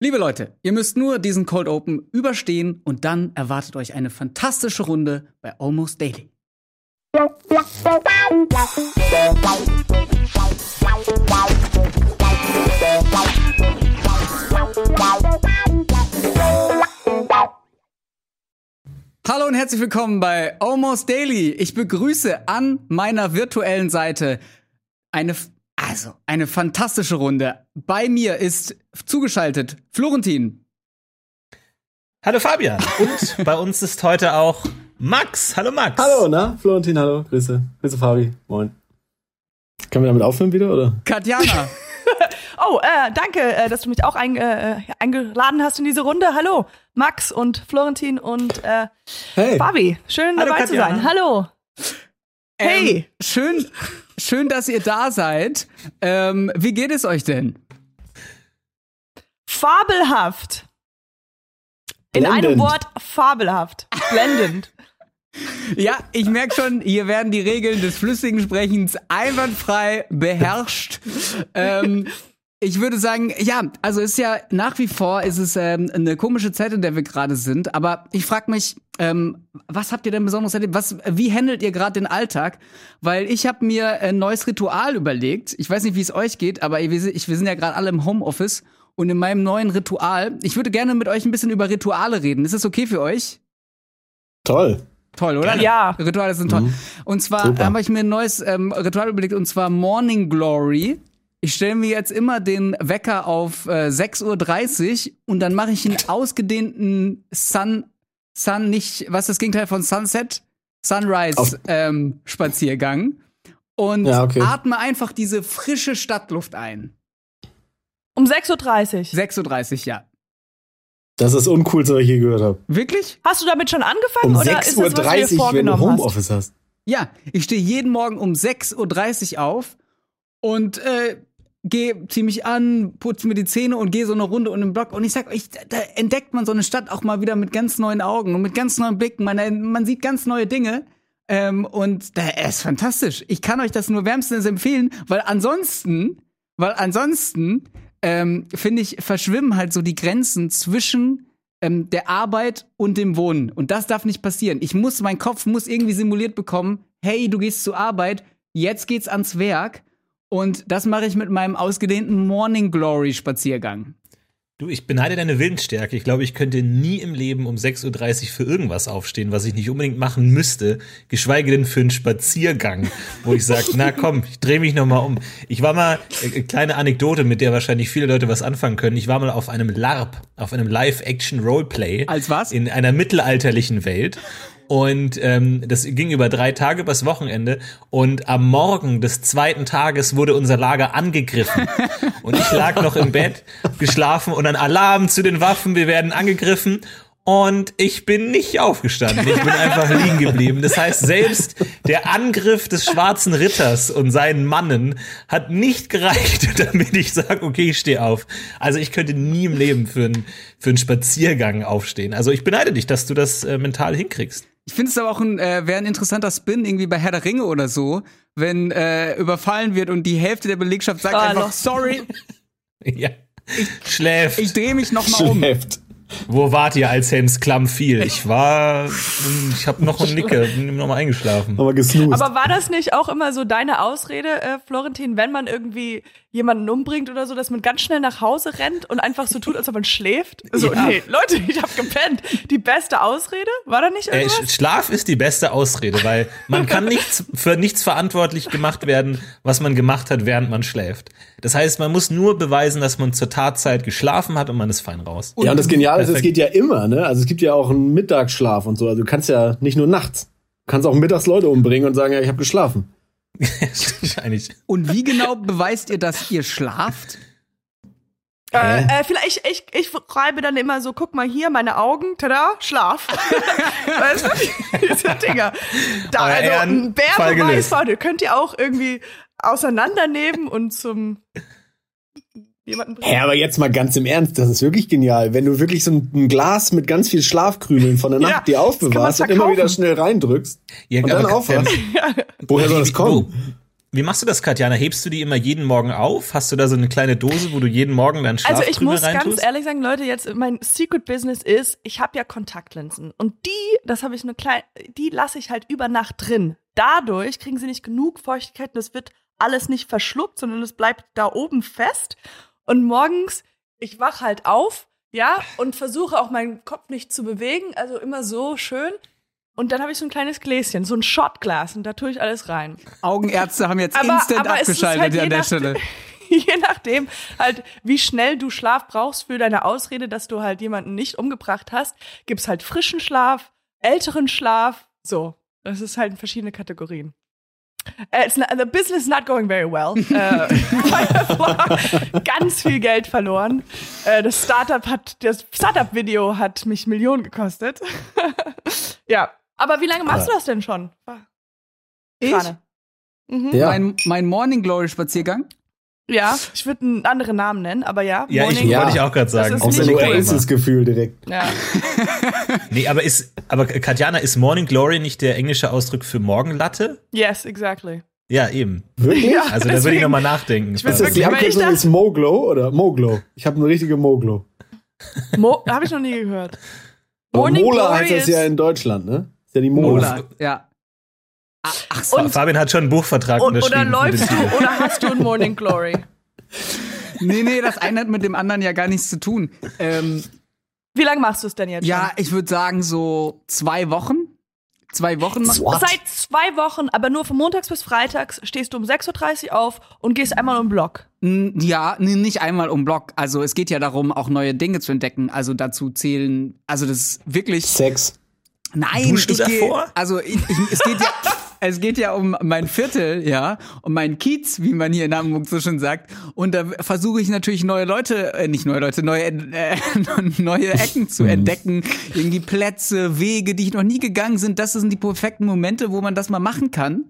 Liebe Leute, ihr müsst nur diesen Cold Open überstehen und dann erwartet euch eine fantastische Runde bei Almost Daily. Hallo und herzlich willkommen bei Almost Daily. Ich begrüße an meiner virtuellen Seite eine also, eine fantastische Runde. Bei mir ist zugeschaltet Florentin. Hallo Fabian. Und bei uns ist heute auch Max. Hallo Max. Hallo, na? Florentin, hallo. Grüße. Grüße Fabi. Moin. Können wir damit aufhören wieder, oder? Katjana. oh, äh, danke, äh, dass du mich auch ein, äh, eingeladen hast in diese Runde. Hallo, Max und Florentin und äh, hey. Fabi. Schön Hallo, dabei Katjana. zu sein. Hallo. Hey. Ähm, schön, schön, dass ihr da seid. Ähm, wie geht es euch denn? Fabelhaft. In Blendend. einem Wort fabelhaft. Blendend. Ja, ich merke schon, hier werden die Regeln des flüssigen Sprechens einwandfrei beherrscht. ähm, ich würde sagen, ja, also ist ja nach wie vor ist es ähm, eine komische Zeit, in der wir gerade sind. Aber ich frage mich, ähm, was habt ihr denn besonders erlebt? Was, wie handelt ihr gerade den Alltag? Weil ich habe mir ein neues Ritual überlegt. Ich weiß nicht, wie es euch geht, aber ich, wir sind ja gerade alle im Homeoffice und in meinem neuen Ritual. Ich würde gerne mit euch ein bisschen über Rituale reden. Ist das okay für euch? Toll. Toll, oder? Ja. Rituale sind toll. Mhm. Und zwar habe ich mir ein neues ähm, Ritual überlegt, und zwar Morning Glory. Ich stelle mir jetzt immer den Wecker auf äh, 6.30 Uhr und dann mache ich einen ausgedehnten Sun, Sun nicht, was ist das Gegenteil von Sunset? Sunrise ähm, Spaziergang und ja, okay. atme einfach diese frische Stadtluft ein. Um 6.30 Uhr. 6.30 Uhr, ja. Das ist das Uncoolste, was ich je gehört habe. Wirklich? Hast du damit schon angefangen um oder 6 ist das, was 30, du dir wenn du Homeoffice hast? hast? Ja, ich stehe jeden Morgen um 6.30 Uhr auf und äh, gehe zieh mich an, putze mir die Zähne und gehe so eine Runde um den Block. Und ich sag euch, da entdeckt man so eine Stadt auch mal wieder mit ganz neuen Augen und mit ganz neuen Blicken. Man, man sieht ganz neue Dinge. Ähm, und da ist fantastisch. Ich kann euch das nur wärmstens empfehlen, weil ansonsten, weil ansonsten, ähm, finde ich, verschwimmen halt so die Grenzen zwischen ähm, der Arbeit und dem Wohnen. Und das darf nicht passieren. Ich muss, mein Kopf muss irgendwie simuliert bekommen, hey, du gehst zur Arbeit, jetzt geht's ans Werk. Und das mache ich mit meinem ausgedehnten Morning Glory Spaziergang. Du, ich beneide deine Willensstärke. Ich glaube, ich könnte nie im Leben um 6.30 Uhr für irgendwas aufstehen, was ich nicht unbedingt machen müsste, geschweige denn für einen Spaziergang, wo ich sage, na komm, ich drehe mich nochmal um. Ich war mal, äh, kleine Anekdote, mit der wahrscheinlich viele Leute was anfangen können. Ich war mal auf einem LARP, auf einem Live-Action-Roleplay. Als was? In einer mittelalterlichen Welt. Und ähm, das ging über drei Tage übers Wochenende. Und am Morgen des zweiten Tages wurde unser Lager angegriffen. Und ich lag noch im Bett, geschlafen und ein Alarm zu den Waffen, wir werden angegriffen. Und ich bin nicht aufgestanden. Ich bin einfach liegen geblieben. Das heißt, selbst der Angriff des schwarzen Ritters und seinen Mannen hat nicht gereicht, damit ich sage, okay, ich stehe auf. Also ich könnte nie im Leben für einen, für einen Spaziergang aufstehen. Also ich beneide dich, dass du das äh, mental hinkriegst. Ich finde es aber auch ein, äh, wäre ein interessanter Spin irgendwie bei Herr der Ringe oder so, wenn äh, überfallen wird und die Hälfte der Belegschaft sagt ah, einfach sorry. ja. Ich, Schläft. Ich drehe mich noch mal um. Schläft. Wo wart ihr, als Helms Klamm fiel? Ich war, ich habe noch einen Nicke, bin noch mal eingeschlafen. Aber gesnoost. Aber war das nicht auch immer so deine Ausrede, äh, Florentin, wenn man irgendwie jemanden umbringt oder so, dass man ganz schnell nach Hause rennt und einfach so tut, als ob man schläft? So, ja. nee, Leute, ich habe gepennt. Die beste Ausrede? War da nicht äh, irgendwas? Äh, Schlaf ist die beste Ausrede, weil man kann nichts für nichts verantwortlich gemacht werden, was man gemacht hat, während man schläft. Das heißt, man muss nur beweisen, dass man zur Tatzeit geschlafen hat und man ist fein raus. Ja, und das Geniale ist, es geht ja immer, ne? Also es gibt ja auch einen Mittagsschlaf und so. Also du kannst ja nicht nur nachts. Du kannst auch mittags Leute umbringen und sagen, ja, ich habe geschlafen. Wahrscheinlich. Und wie genau beweist ihr, dass ihr schlaft? Äh, äh, vielleicht, ich, ich schreibe dann immer so, guck mal hier, meine Augen, tada, Schlaf. weißt du, diese Dinger. Da, also, ein Bärbeweis, könnt ihr auch irgendwie auseinandernehmen und zum jemanden bringen. Ja, aber jetzt mal ganz im Ernst, das ist wirklich genial. Wenn du wirklich so ein, Glas mit ganz viel Schlafkrümeln von der Nacht ja, dir aufbewahrst und immer wieder schnell reindrückst ja, und dann aufwachst. Ähm, Woher soll das kommen? wie machst du das, Katjana? Hebst du die immer jeden Morgen auf? Hast du da so eine kleine Dose, wo du jeden Morgen deinen Schlaf Also ich muss reintust? ganz ehrlich sagen, Leute, jetzt mein Secret Business ist, ich habe ja Kontaktlinsen und die, das habe ich eine kleine, die lasse ich halt über Nacht drin. Dadurch kriegen sie nicht genug Feuchtigkeit und es wird alles nicht verschluckt, sondern es bleibt da oben fest. Und morgens, ich wach halt auf, ja, und versuche auch meinen Kopf nicht zu bewegen, also immer so schön. Und dann habe ich so ein kleines Gläschen, so ein Shotglas und da tue ich alles rein. Augenärzte haben jetzt aber, instant aber abgeschaltet halt an der Stelle. Je nachdem, halt, wie schnell du Schlaf brauchst für deine Ausrede, dass du halt jemanden nicht umgebracht hast, gibt's halt frischen Schlaf, älteren Schlaf, so. Das ist halt in verschiedene Kategorien. Uh, not, the business is not going very well. Uh, ganz viel Geld verloren. Uh, das Startup hat, das Startup-Video hat mich Millionen gekostet. ja, aber wie lange machst du das denn schon? Ich? Mhm. Ja. Mein, mein Morning Glory Spaziergang? Ja, ich würde einen anderen Namen nennen, aber ja. Ja, Morning, ich wollte ich auch gerade sagen. So ein Oasis-Gefühl direkt. Ja. nee, aber ist, aber Katjana, ist Morning Glory nicht der englische Ausdruck für Morgenlatte? Yes, exactly. Ja, eben. Wirklich? Ja, also da würde ich nochmal nachdenken. Ich ist das die Abkürzung ist Moglow oder Moglow? Ich habe eine richtige Moglow. Mo habe ich noch nie gehört. Morning Mola heißt das ja in Deutschland, ne? Ist ja die Mola. Mola ja. Ach so. Und, Fabian hat schon einen Buchvertrag und, unterschrieben. Oder läufst du oder hast du ein Morning Glory? nee, nee, das eine hat mit dem anderen ja gar nichts zu tun. Ähm, Wie lange machst du es denn jetzt? Ja, ich würde sagen so zwei Wochen. Zwei Wochen. What? Seit zwei Wochen, aber nur von montags bis freitags stehst du um 6.30 Uhr auf und gehst einmal um Block. Ja, nicht einmal um Block. Also es geht ja darum, auch neue Dinge zu entdecken. Also dazu zählen, also das ist wirklich. Sex. Nein, Duschst du ich davor? Geh, also ich, ich, es geht ja. es geht ja um mein Viertel, ja, um meinen Kiez, wie man hier in Hamburg so schon sagt. Und da versuche ich natürlich neue Leute, äh, nicht neue Leute, neue, äh, neue Ecken zu mhm. entdecken. Irgendwie Plätze, Wege, die ich noch nie gegangen sind. Das sind die perfekten Momente, wo man das mal machen kann.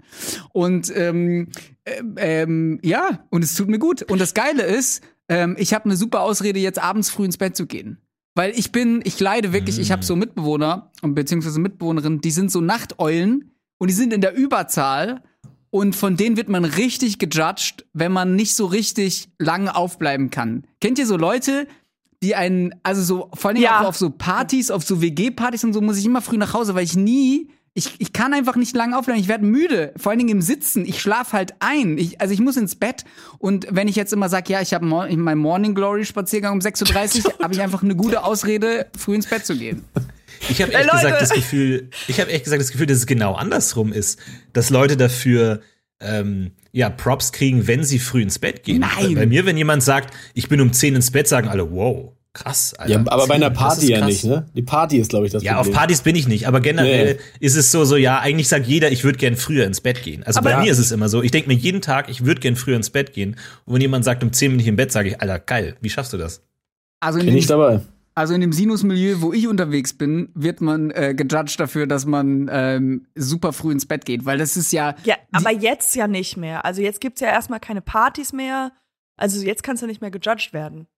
Und ähm, äh, ähm, ja, und es tut mir gut. Und das Geile ist, ähm, ich habe eine super Ausrede, jetzt abends früh ins Bett zu gehen. Weil ich bin, ich leide wirklich, ich habe so Mitbewohner beziehungsweise Mitbewohnerinnen, die sind so Nachteulen und die sind in der Überzahl und von denen wird man richtig gejudged, wenn man nicht so richtig lange aufbleiben kann. Kennt ihr so Leute, die einen, also so, vor allem ja. auch auf so Partys, auf so WG-Partys und so, muss ich immer früh nach Hause, weil ich nie, ich, ich kann einfach nicht lange aufbleiben, ich werde müde, vor allen Dingen im Sitzen, ich schlafe halt ein, ich, also ich muss ins Bett und wenn ich jetzt immer sage, ja, ich habe meinen Morning Glory Spaziergang um 6.30 Uhr, habe ich einfach eine gute Ausrede, früh ins Bett zu gehen. Ich habe echt gesagt das Gefühl, ich habe echt gesagt das Gefühl, dass es genau andersrum ist, dass Leute dafür ähm, ja Props kriegen, wenn sie früh ins Bett gehen. Nein. Bei mir, wenn jemand sagt, ich bin um 10 ins Bett, sagen alle, wow, krass. Alter, ja, aber 10, bei einer Party ja nicht, ne? Die Party ist, glaube ich, das Ja, Problem. auf Partys bin ich nicht, aber generell nee. ist es so, so, ja, eigentlich sagt jeder, ich würde gern früher ins Bett gehen. Also aber bei ja. mir ist es immer so, ich denke mir jeden Tag, ich würde gern früher ins Bett gehen. Und wenn jemand sagt, um 10 bin ich im Bett, sage ich, Alter, geil, wie schaffst du das? Also bin ich dabei. Also in dem Sinus-Milieu, wo ich unterwegs bin, wird man äh, gejudged dafür, dass man ähm, super früh ins Bett geht, weil das ist ja. Ja, aber jetzt ja nicht mehr. Also jetzt gibt's ja erstmal keine Partys mehr. Also jetzt kannst du nicht mehr gejudged werden.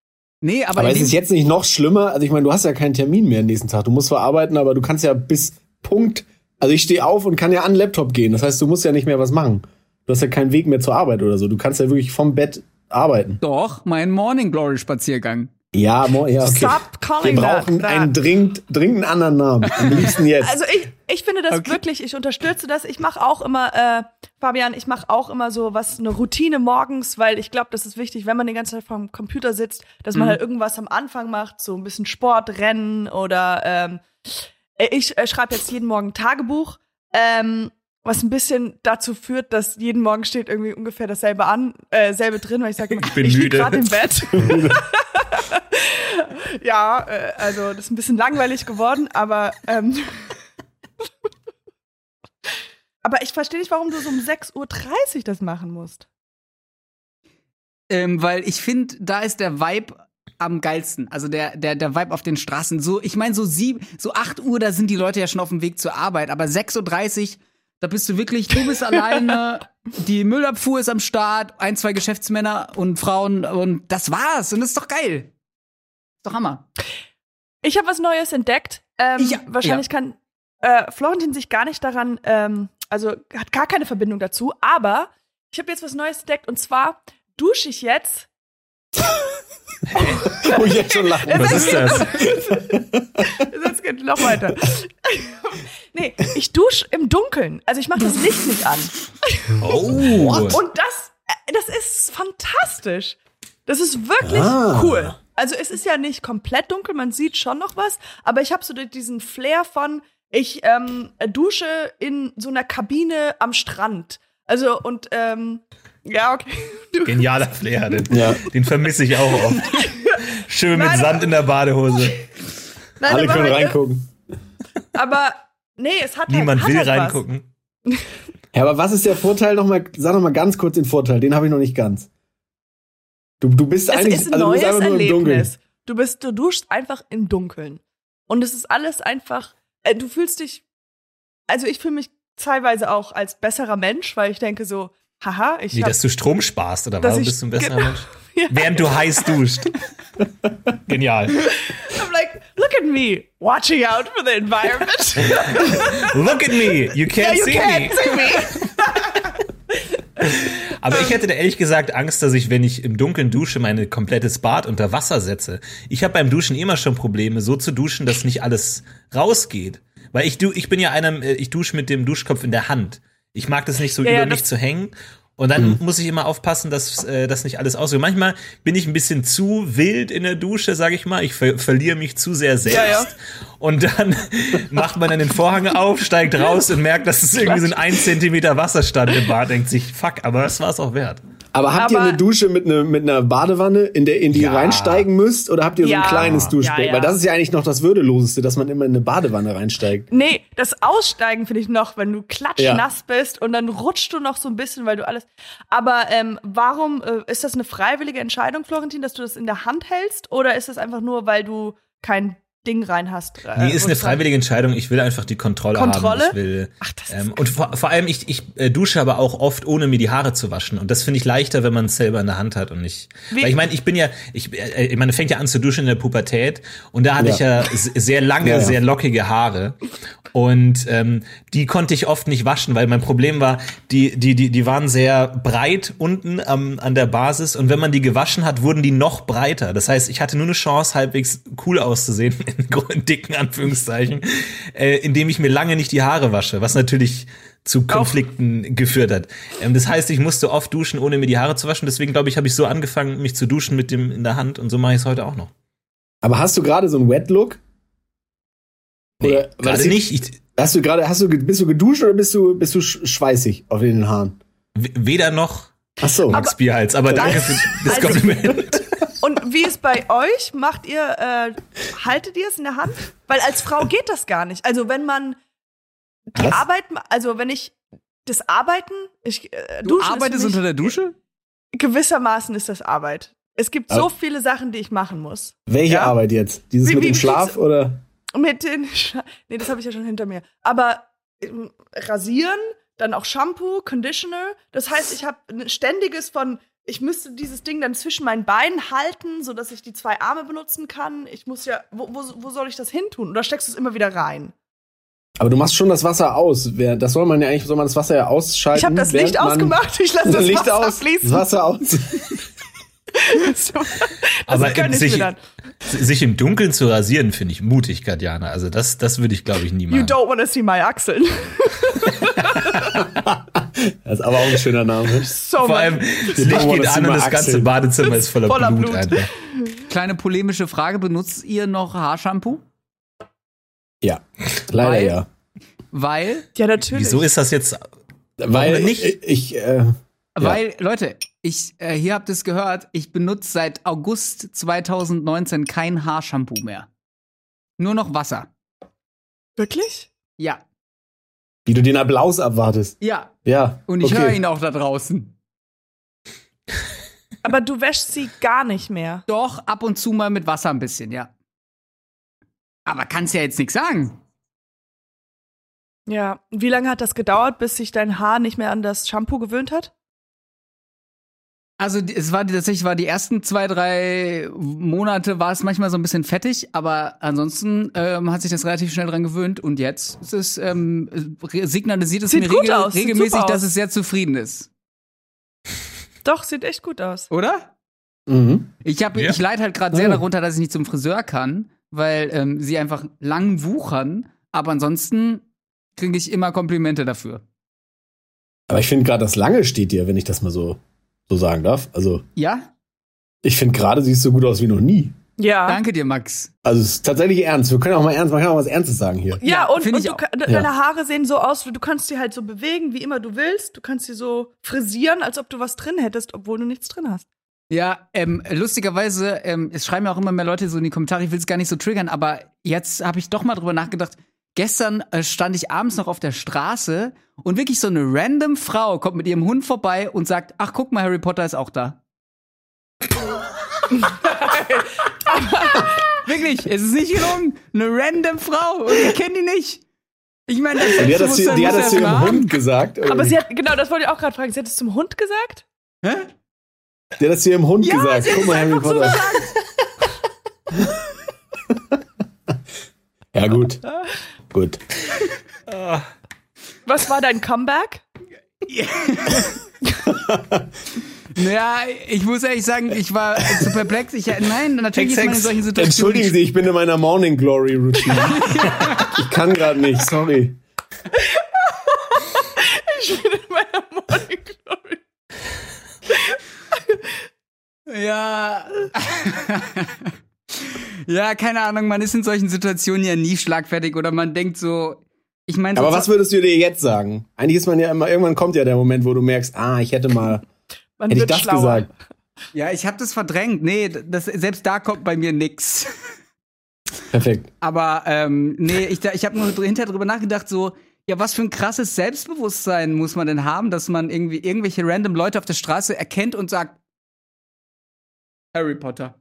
Nee, aber. Aber ist es jetzt nicht noch schlimmer? Also ich meine, du hast ja keinen Termin mehr am nächsten Tag. Du musst zwar arbeiten, aber du kannst ja bis Punkt. Also ich stehe auf und kann ja an den Laptop gehen. Das heißt, du musst ja nicht mehr was machen. Du hast ja keinen Weg mehr zur Arbeit oder so. Du kannst ja wirklich vom Bett arbeiten. Doch, mein Morning Glory Spaziergang. Ja, mo ja okay. Stop calling Wir brauchen that. einen dringend, dringend anderen Namen. Am liebsten jetzt. Also ich, ich finde das okay. wirklich, ich unterstütze das. Ich mache auch immer, äh, Fabian, ich mache auch immer so was, eine Routine morgens, weil ich glaube, das ist wichtig, wenn man die ganze Zeit vorm Computer sitzt, dass man mhm. halt irgendwas am Anfang macht, so ein bisschen Sport, Rennen oder ähm, ich äh, schreibe jetzt jeden Morgen Tagebuch. Ähm, was ein bisschen dazu führt, dass jeden Morgen steht irgendwie ungefähr dasselbe an, äh, selbe drin, weil ich sage, ich, ich liege gerade im Bett. ja, äh, also das ist ein bisschen langweilig geworden, aber ähm, aber ich verstehe nicht, warum du so um 6.30 Uhr das machen musst. Ähm, weil ich finde, da ist der Vibe am geilsten. Also der, der, der Vibe auf den Straßen. So, ich meine, so sieben, so 8 Uhr, da sind die Leute ja schon auf dem Weg zur Arbeit, aber 6.30 Uhr da bist du wirklich, du bist alleine, die Müllabfuhr ist am Start, ein, zwei Geschäftsmänner und Frauen und das war's. Und das ist doch geil. Ist doch Hammer. Ich habe was Neues entdeckt. Ähm, ich, wahrscheinlich ja. kann äh, Florentin sich gar nicht daran, ähm, also hat gar keine Verbindung dazu, aber ich habe jetzt was Neues entdeckt und zwar dusche ich jetzt. Ich jetzt schon lachen. Was ist das? Jetzt geht noch weiter. nee, ich dusche im Dunkeln. Also ich mache das Licht nicht an. Oh. Und das, äh, das ist fantastisch. Das ist wirklich Ah. cool. Also es ist ja nicht komplett dunkel, man sieht schon noch was, aber ich habe so diesen Flair von, ich ähm, dusche in so einer Kabine am Strand. Also und ähm, ja, okay. Du, Genialer Flair, den, Ja. den vermisse ich auch oft. Schön mit Nein, Sand in der Badehose. Nein, Alle aber, können halt, reingucken. aber nee, es hat Niemand halt, will hat halt reingucken. Ja, aber was ist der Vorteil nochmal? Sag noch mal ganz kurz den Vorteil, den habe ich noch nicht ganz. Du, du bist. Es eigentlich, ist ein also du bist neues im Dunkeln. Erlebnis. Du bist, du duschst einfach im Dunkeln. Und es ist alles einfach, äh, du fühlst dich, also ich fühle mich teilweise auch als besserer Mensch, weil ich denke so, haha, ich Wie, hab, dass du Strom sparst, oder warum ich- bist du ein besserer genau. Mensch? Ja. Während du heiß duscht. Genial. I'm like, look at me, watching out for the environment. Look at me, you can't you see can't me. see me. Aber ich hätte da ehrlich gesagt Angst, dass ich, wenn ich im Dunkeln dusche, mein komplettes Bad unter Wasser setze. Ich habe beim Duschen immer schon Probleme, so zu duschen, dass nicht alles rausgeht. Weil ich, du, ich bin ja einer, äh, ich dusche mit dem Duschkopf in der Hand. Ich mag das nicht so Ja, über mich zu hängen. Und dann muss ich immer aufpassen, dass äh, das nicht alles ausgeht. Manchmal bin ich ein bisschen zu wild in der Dusche, sage ich mal. Ich ver verliere mich zu sehr selbst. Ja, ja. Und dann macht man dann den Vorhang auf, steigt raus und merkt, dass es irgendwie so ein 1 Zentimeter Wasserstand im Bad. Denkt sich, fuck, aber es war es auch wert. Aber habt ihr Aber- eine Dusche mit, ne, mit einer Badewanne, in der in die Ja. ihr reinsteigen müsst? Oder habt ihr so Ja. ein kleines Duschbecken? Ja, ja. Weil das ist ja eigentlich noch das Würdeloseste, dass man immer in eine Badewanne reinsteigt. Nee, das Aussteigen finde ich noch, wenn du klatschnass Ja. bist und dann rutschst du noch so ein bisschen, weil du alles. Aber ähm, warum äh, ist das eine freiwillige Entscheidung, Florentin, dass du das in der Hand hältst? Oder ist das einfach nur, weil du kein Ding rein hast? Äh, Nee, ist eine freiwillige Entscheidung. Ich will einfach die Kontrolle, Kontrolle? haben. Ich will, Ach, das ist ähm, und vor, vor allem, ich, ich äh, dusche aber auch oft, ohne mir die Haare zu waschen. Und das finde ich leichter, wenn man es selber in der Hand hat und nicht. Wie- Weil ich meine, ich bin ja, ich, äh, ich meine, fängt ja an zu duschen in der Pubertät und da hatte Ja. ich ja sehr lange, Ja, ja. sehr lockige Haare. Und ähm, die konnte ich oft nicht waschen, weil mein Problem war, die, die, die, die waren sehr breit unten am, an der Basis und wenn man die gewaschen hat, wurden die noch breiter. Das heißt, ich hatte nur eine Chance, halbwegs cool auszusehen, in, dicken Anführungszeichen, äh, indem ich mir lange nicht die Haare wasche, was natürlich zu Konflikten geführt hat. Ähm, das heißt, ich musste oft duschen, ohne mir die Haare zu waschen. Deswegen glaube ich, habe ich so angefangen, mich zu duschen mit dem in der Hand und so mache ich es heute auch noch. Aber hast du gerade so einen Wet-Look? Nee, Oder- weil gerade nicht. Ich, Hast du gerade, hast du, bist du geduscht oder bist du, bist du sch- schweißig auf den Haaren? weder noch Ach so. Max Bierhals, aber danke für das Also- Kompliment. Und wie ist bei euch? Macht ihr, äh, haltet ihr es in der Hand? Weil als Frau geht das gar nicht. Also wenn man die Was? Arbeit, also wenn ich das Arbeiten, ich äh, Du arbeitest unter der Dusche? gewissermaßen ist das Arbeit. Es gibt so Aber- viele Sachen, die ich machen muss. Welche Ja? Arbeit jetzt? Dieses Wie- mit wie- dem Schlaf oder? Mit den, Sch- nee, das habe ich ja schon hinter mir. Aber ähm, rasieren, dann auch Shampoo, Conditioner. Das heißt, ich habe ein ständiges von, ich müsste dieses Ding dann zwischen meinen Beinen halten, so dass ich die zwei Arme benutzen kann. Ich muss ja, wo, wo, wo soll ich das hin tun? Oder steckst du es immer wieder rein? Aber du machst schon das Wasser aus. Das soll man ja eigentlich, soll man das Wasser ja ausschalten. Ich habe das Licht ausgemacht, ich lasse das Licht Wasser aus, das fließen. Wasser aus. So, Aber sich, mir dann. sich im Dunkeln zu rasieren, finde ich mutig, Katjana. Also das, das würde ich, glaube ich, nie You machen. don't wanna see my Achseln. Das ist aber auch ein schöner Name. So Vor allem, das You Licht geht an und das ganze Achseln. Badezimmer ist voller, Voller Blut, Blut. einfach. Kleine polemische Frage: Benutzt ihr noch Haarshampoo? Ja, leider Weil- ja. Weil, Ja, natürlich. Wieso ist das jetzt Weil ich, ich äh, weil, Leute, ich, äh, hier habt es gehört, ich benutze seit August 2019 kein Haarshampoo mehr. Nur noch Wasser. Wirklich? Ja. wie du den Applaus abwartest. Ja. Ja. Und ich okay. höre ihn auch da draußen. Aber du wäschst sie gar nicht mehr. Doch, ab und zu mal mit Wasser ein bisschen, ja. Aber kannst ja jetzt nichts sagen. Ja. Wie lange hat das gedauert, bis sich dein Haar nicht mehr an das Shampoo gewöhnt hat? Also die- es war tatsächlich war die ersten zwei drei Monate war es manchmal so ein bisschen fettig, aber ansonsten ähm, hat sich das relativ schnell dran gewöhnt und jetzt ist es ähm, signalisiert es Sieht mir gut regel aus, sieht regelmäßig, dass aus. es sehr zufrieden ist. Doch, sieht echt gut aus. Oder? Mhm. Ich, hab, Ja. ich leide halt gerade sehr Ja. darunter, dass ich nicht zum Friseur kann, weil ähm, sie einfach lang wuchern. Aber ansonsten kriege ich immer Komplimente dafür. Aber ich finde gerade das Lange steht dir, wenn ich das mal so, so sagen darf. Also, Ja? ich finde gerade siehst du so gut aus wie noch nie. Ja. Danke dir, Max. Also, es ist tatsächlich ernst. Wir können auch mal ernst, man kann auch was Ernstes sagen hier. Ja, Ja, und, und ich du, deine Haare sehen so aus, du kannst die halt so bewegen, wie immer du willst. Du kannst sie so frisieren, als ob du was drin hättest, obwohl du nichts drin hast. Ja, ähm, lustigerweise, ähm, es schreiben ja auch immer mehr Leute so in die Kommentare, ich will es gar nicht so triggern, aber jetzt habe ich doch mal drüber nachgedacht. Gestern äh, stand ich abends noch auf der Straße und wirklich so eine random Frau kommt mit ihrem Hund vorbei und sagt, ach guck mal, Harry Potter ist auch da. wirklich, es ist nicht gelungen. Eine random Frau und ich kenne die nicht. Ich meine, das die hat das, zu- die hat das zu ihrem. Hund gesagt. Aber irgendwie. sie hat, genau, das wollte ich auch gerade fragen. Sie hat es zum Hund gesagt? Hä? Die hat das zu ihrem Hund Ja, gesagt. sie hat Guck mal, es Harry einfach so Potter. ja, gut. Gut. Was war dein Comeback? Naja, ich muss ehrlich sagen, ich war zu perplex. Ich, nein, natürlich ist man in solchen Situationen. Entschuldigen Sie, ich bin in meiner Morning Glory Routine. ich kann gerade nicht, sorry. Ich bin in meiner Morning Glory. Ja. Ja, keine Ahnung, man ist in solchen Situationen ja nie schlagfertig oder man denkt so, ich meine, Aber was würdest du dir jetzt sagen? Eigentlich ist man ja immer, irgendwann kommt ja der Moment, wo du merkst, ah, ich hätte mal, Man hätte ich wird das schlauer. gesagt. ja, ich habe das verdrängt. Nee, das, selbst da kommt bei mir nix. Perfekt. Aber ähm, nee, ich, da- ich habe nur hinterher drüber nachgedacht, so, ja, was für ein krasses Selbstbewusstsein muss man denn haben, dass man irgendwie irgendwelche random Leute auf der Straße erkennt und sagt, Harry Potter.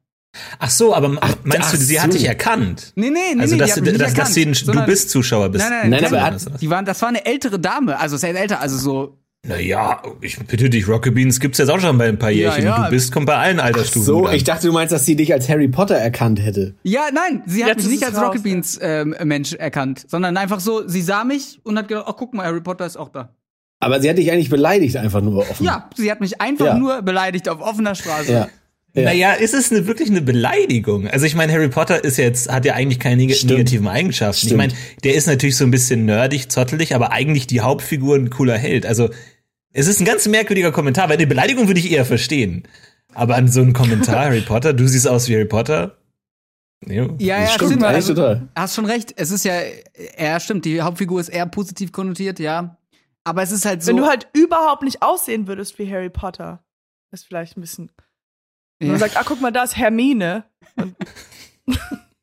Ach so, aber meinst ach du, sie so. hat dich erkannt? Nee, nee, nee, Also, nee, dass, die hat du, dass, dass erkannt, sie ein, du bist Zuschauer bist. Nein, nein, Nein, keine aber er hat- die waren, das war eine ältere Dame, also sehr älter, also so. Naja, ich bitte dich, Rocket Beans gibt's jetzt auch schon bei ein paar Jährchen. ja. Und du bist, kommt bei allen Altersstufen. So, gut an. ich dachte, du meinst, dass sie dich als Harry Potter erkannt hätte. Ja, nein, sie hat Jetzt mich nicht als raus, Rocket Beans ähm, Mensch erkannt, sondern einfach so, sie sah mich und hat gedacht, ach guck mal, Harry Potter ist auch da. Aber sie hat dich eigentlich beleidigt, einfach nur offen. Ja, sie hat mich einfach Ja. nur beleidigt auf offener Straße. Ja. Ja. Naja, ist es eine, wirklich eine Beleidigung? Also ich meine, Harry Potter ist jetzt, hat ja eigentlich keine neg Stimmt. negativen Eigenschaften. Stimmt. Ich meine, der ist natürlich so ein bisschen nerdig, zottelig, aber eigentlich die Hauptfigur ein cooler Held. Also es ist ein ganz merkwürdiger Kommentar, weil eine Beleidigung würde ich eher verstehen. Aber an so einen Kommentar, Harry Potter, du siehst aus wie Harry Potter. Jo. Ja, ja, Stimmt, stimmt. Also, total. hast schon recht. Es ist ja, ja, stimmt. Die Hauptfigur ist eher positiv konnotiert, ja. Aber es ist halt so. Wenn du halt überhaupt nicht aussehen würdest wie Harry Potter, ist vielleicht ein bisschen. Wenn ja. man sagt, ah, guck mal, da ist Hermine.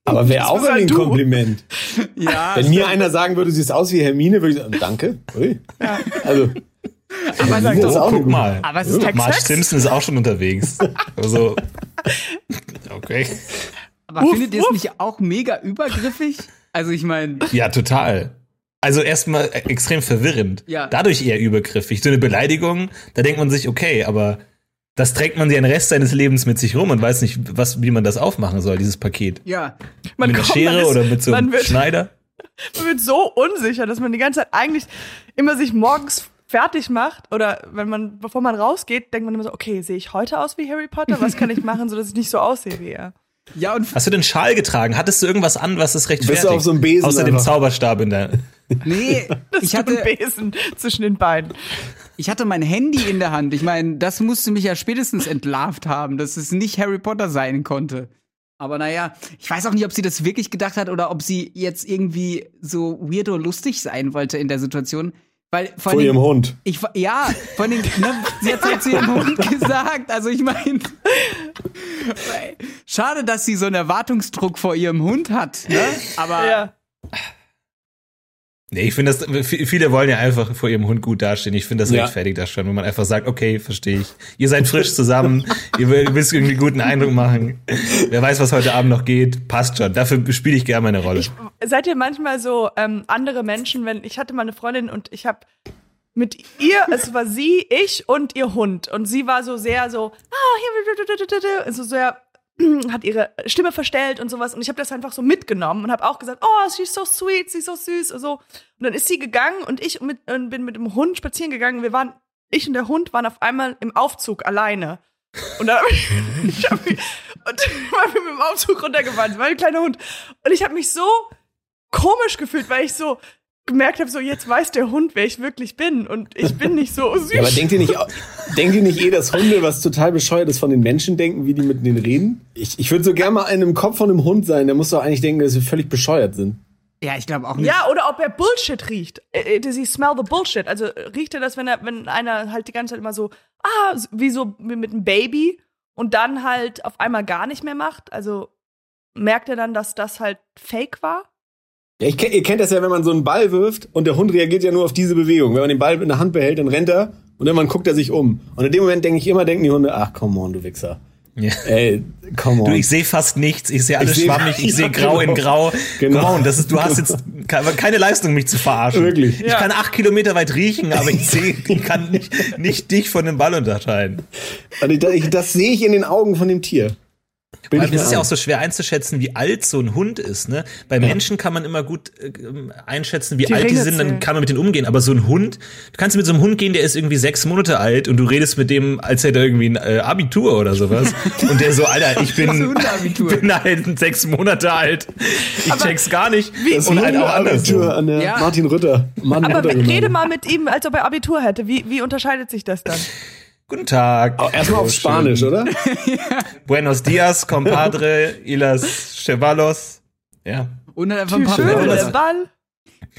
Aber wäre auch ein. Kompliment. ja, Wenn mir einer sagen würde, du siehst aus wie Hermine, würde ich sagen, danke. Ui. Also, aber, ist ist auch Guck mal. aber es ist Hex, Marge. Simpson ist auch schon unterwegs. Also, okay. aber Uff, findet ihr es nicht auch mega übergriffig? Also ich meine, Ja, total. Also erstmal extrem verwirrend. Ja. Dadurch eher übergriffig. So eine Beleidigung, da denkt man sich, okay, aber das trägt man den Rest seines Lebens mit sich rum und weiß nicht, was, wie man das aufmachen soll, dieses Paket. ja. Man mit einer kommt- Schere ist- oder mit so einem wird, Schneider? man wird so unsicher, dass man die ganze Zeit eigentlich immer sich morgens fertig macht oder wenn man, bevor man rausgeht, denkt man immer so, okay, sehe ich heute aus wie Harry Potter? Was kann ich machen, sodass ich nicht so aussehe wie er? Ja, und Hast du den Schal getragen? Hattest du irgendwas an, was es rechtfertigt? Bist du auf so einem Besen Außer dem einfach? Zauberstab in der. nee, Das ich hatte, ein Besen zwischen den Beinen. ich hatte mein Handy in der Hand. Ich meine, das musste mich ja spätestens entlarvt haben, dass es nicht Harry Potter sein konnte. Aber naja, ich weiß auch nicht, ob sie das wirklich gedacht hat oder ob sie jetzt irgendwie so weirdo lustig sein wollte in der Situation. Weil vor vor ihrem Hund. Ich, ja, vor allem, ne, sie hat halt zu ihrem Hund gesagt. Also ich meine, schade, dass sie so einen Erwartungsdruck vor ihrem Hund hat. Ne? Aber Ja. Nee, ich finde das, viele wollen ja einfach vor ihrem Hund gut dastehen. Ich finde das Ja. rechtfertigt das schon, wenn man einfach sagt, okay, verstehe ich. Ihr seid frisch zusammen, ihr wisst irgendwie einen guten Eindruck machen. Wer weiß, was heute Abend noch geht, passt schon. Dafür spiele ich gerne meine Rolle. Ich, seid ihr manchmal so ähm, andere Menschen, wenn ich hatte mal eine Freundin und ich habe mit ihr, es war sie, ich und ihr Hund und sie war so sehr so, ah, hier, so sehr hat ihre Stimme verstellt und sowas und ich habe das einfach so mitgenommen und habe auch gesagt, oh, she's so sweet, sie ist so süß und so. Und dann ist sie gegangen und ich mit, und bin mit dem Hund spazieren gegangen. Wir waren ich und der Hund waren auf einmal im Aufzug alleine. Und dann habe ich, ich hab mich, und war mit dem Aufzug runtergefahren, war ein kleiner Hund. Und ich habe mich so komisch gefühlt, weil ich so gemerkt habe, so jetzt weiß der Hund, wer ich wirklich bin und ich bin nicht so süß. Ja, aber denkt ihr nicht, denkt ihr nicht eh, dass Hunde was total bescheuertes von den Menschen denken, wie die mit denen reden? Ich, ich würde so gerne mal in einem Kopf von einem Hund sein, der muss doch eigentlich denken, dass wir völlig bescheuert sind. Ja, ich glaube auch nicht. Ja, oder ob er Bullshit riecht. Äh, äh, does he smell the bullshit? Also riecht er das, wenn er, wenn einer halt die ganze Zeit immer so, ah, wie so mit einem Baby und dann halt auf einmal gar nicht mehr macht? Also merkt er dann, dass das halt fake war? Ja, ich, ihr kennt das ja, wenn man so einen Ball wirft und der Hund reagiert ja nur auf diese Bewegung. Wenn man den Ball in der Hand behält, dann rennt er und irgendwann guckt er sich um. Und in dem Moment denke ich immer, denken die Hunde, ach, come on, du Wichser. Ja. Ey, come on. Du, ich sehe fast nichts, ich sehe alles ich schwammig, ich sehe grau in grau. Genau. Come on, das ist, du hast jetzt keine Leistung, mich zu verarschen. Wirklich. Ich ja. kann acht Kilometer weit riechen, aber ich sehe, ich kann nicht, nicht dich von dem Ball unterscheiden. Das, das sehe ich in den Augen von dem Tier. Bin es ist ja auch so schwer einzuschätzen, wie alt so ein Hund ist. Ne? Bei ja. Menschen kann man immer gut äh, einschätzen, wie die alt die sind, dann kann man mit denen umgehen. Aber so ein Hund, du kannst mit so einem Hund gehen, der ist irgendwie sechs Monate alt und du redest mit dem, als hätte er irgendwie ein äh, Abitur oder sowas. und der so, Alter, ich bin, bin halt sechs Monate alt. Ich aber check's gar nicht. Wie, und halt auch Abitur an der ja. Martin Rütter. Martin aber Rütter rede mal mit ihm, als ob er Abitur hätte. Wie, wie unterscheidet sich das dann? Guten Tag. Oh, erstmal auf Spanisch, oder? ja. Buenos dias, compadre, y las chevalos. Ja. Und dann einfach ein paar Ball.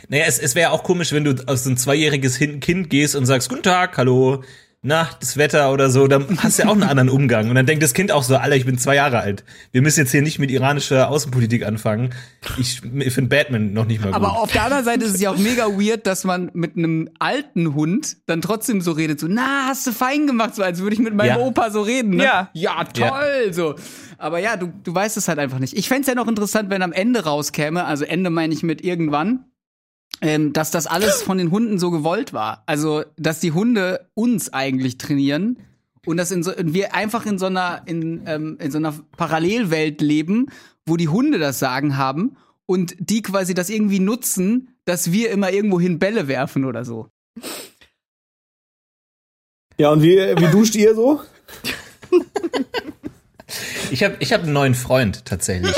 Naja, es, es wäre auch komisch, wenn du aus so ein zweijähriges Kind gehst und sagst, Guten Tag, hallo, na, das Wetter oder so, dann hast du ja auch einen anderen Umgang. Und dann denkt das Kind auch so, Alter, ich bin zwei Jahre alt. Wir müssen jetzt hier nicht mit iranischer Außenpolitik anfangen. Ich, ich finde Batman noch nicht mal gut. Aber auf der anderen Seite ist es ja auch mega weird, dass man mit einem alten Hund dann trotzdem so redet, so, na, hast du fein gemacht, so als würde ich mit meinem ja. Opa so reden. Ne? Ja. Ja, toll, ja. so. Aber ja, du, du weißt es halt einfach nicht. Ich fände ja noch interessant, wenn am Ende rauskäme, also Ende meine ich mit irgendwann, ähm, dass das alles von den Hunden so gewollt war. Also, dass die Hunde uns eigentlich trainieren und dass in so, wir einfach in so einer, in, ähm, in so einer Parallelwelt leben, wo die Hunde das Sagen haben und die quasi das irgendwie nutzen, dass wir immer irgendwohin Bälle werfen oder so. Ja, und wie, wie duscht ihr so? ich habe ich hab einen neuen Freund tatsächlich.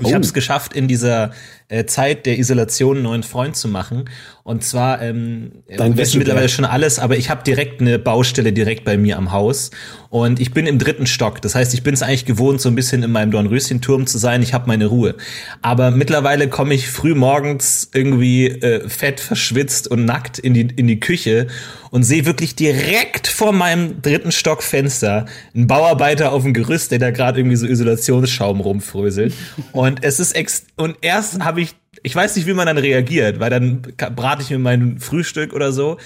Ich oh. habe es geschafft, in dieser äh, Zeit der Isolation einen neuen Freund zu machen. Und zwar, ähm, Dein wissen mittlerweile schon alles, aber ich habe direkt eine Baustelle direkt bei mir am Haus. Und ich bin im dritten Stock. Das heißt, ich bin es eigentlich gewohnt, so ein bisschen in meinem Dornröschenturm zu sein. Ich habe meine Ruhe. Aber mittlerweile komme ich früh morgens irgendwie äh, fett, verschwitzt und nackt in die, in die Küche und sehe wirklich direkt vor meinem dritten Stockfenster einen Bauarbeiter auf dem Gerüst, der da gerade irgendwie so Isolationsschaum rumfröselt. Und es ist ex und erst habe ich, weiß nicht, wie man dann reagiert, weil dann brate ich mir mein Frühstück oder so.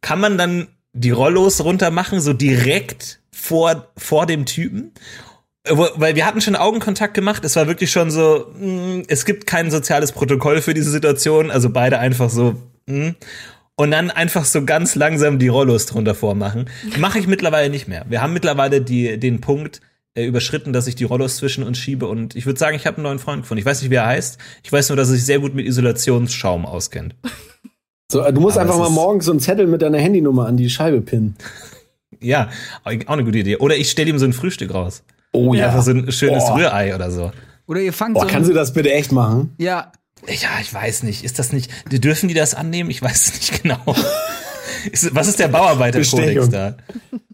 Kann man dann die Rollos runter machen, so direkt vor, vor dem Typen? Weil wir hatten schon Augenkontakt gemacht, es war wirklich schon so, mh, mm, es gibt kein soziales Protokoll für diese Situation, also beide einfach so, mh. Mm. und dann einfach so ganz langsam die Rollos drunter vormachen. Mache ich mittlerweile nicht mehr. Wir haben mittlerweile die, den Punkt, äh, überschritten, dass ich die Rollos zwischen uns schiebe. Und ich würde sagen, ich habe einen neuen Freund gefunden. Ich weiß nicht, wie er heißt. Ich weiß nur, dass er sich sehr gut mit Isolationsschaum auskennt. So, du musst Aber einfach mal morgens so einen Zettel mit deiner Handynummer an die Scheibe pinnen. ja, auch eine gute Idee. Oder ich stelle ihm so ein Frühstück raus. Oh ja. Einfach so ein schönes oh. Rührei oder so. Oder ihr fangt Boah, so kannst du das bitte echt machen? Ja. Ja, ich weiß nicht. Ist das nicht, dürfen die das annehmen? Ich weiß es nicht genau. was ist der Bauarbeiterkodex da?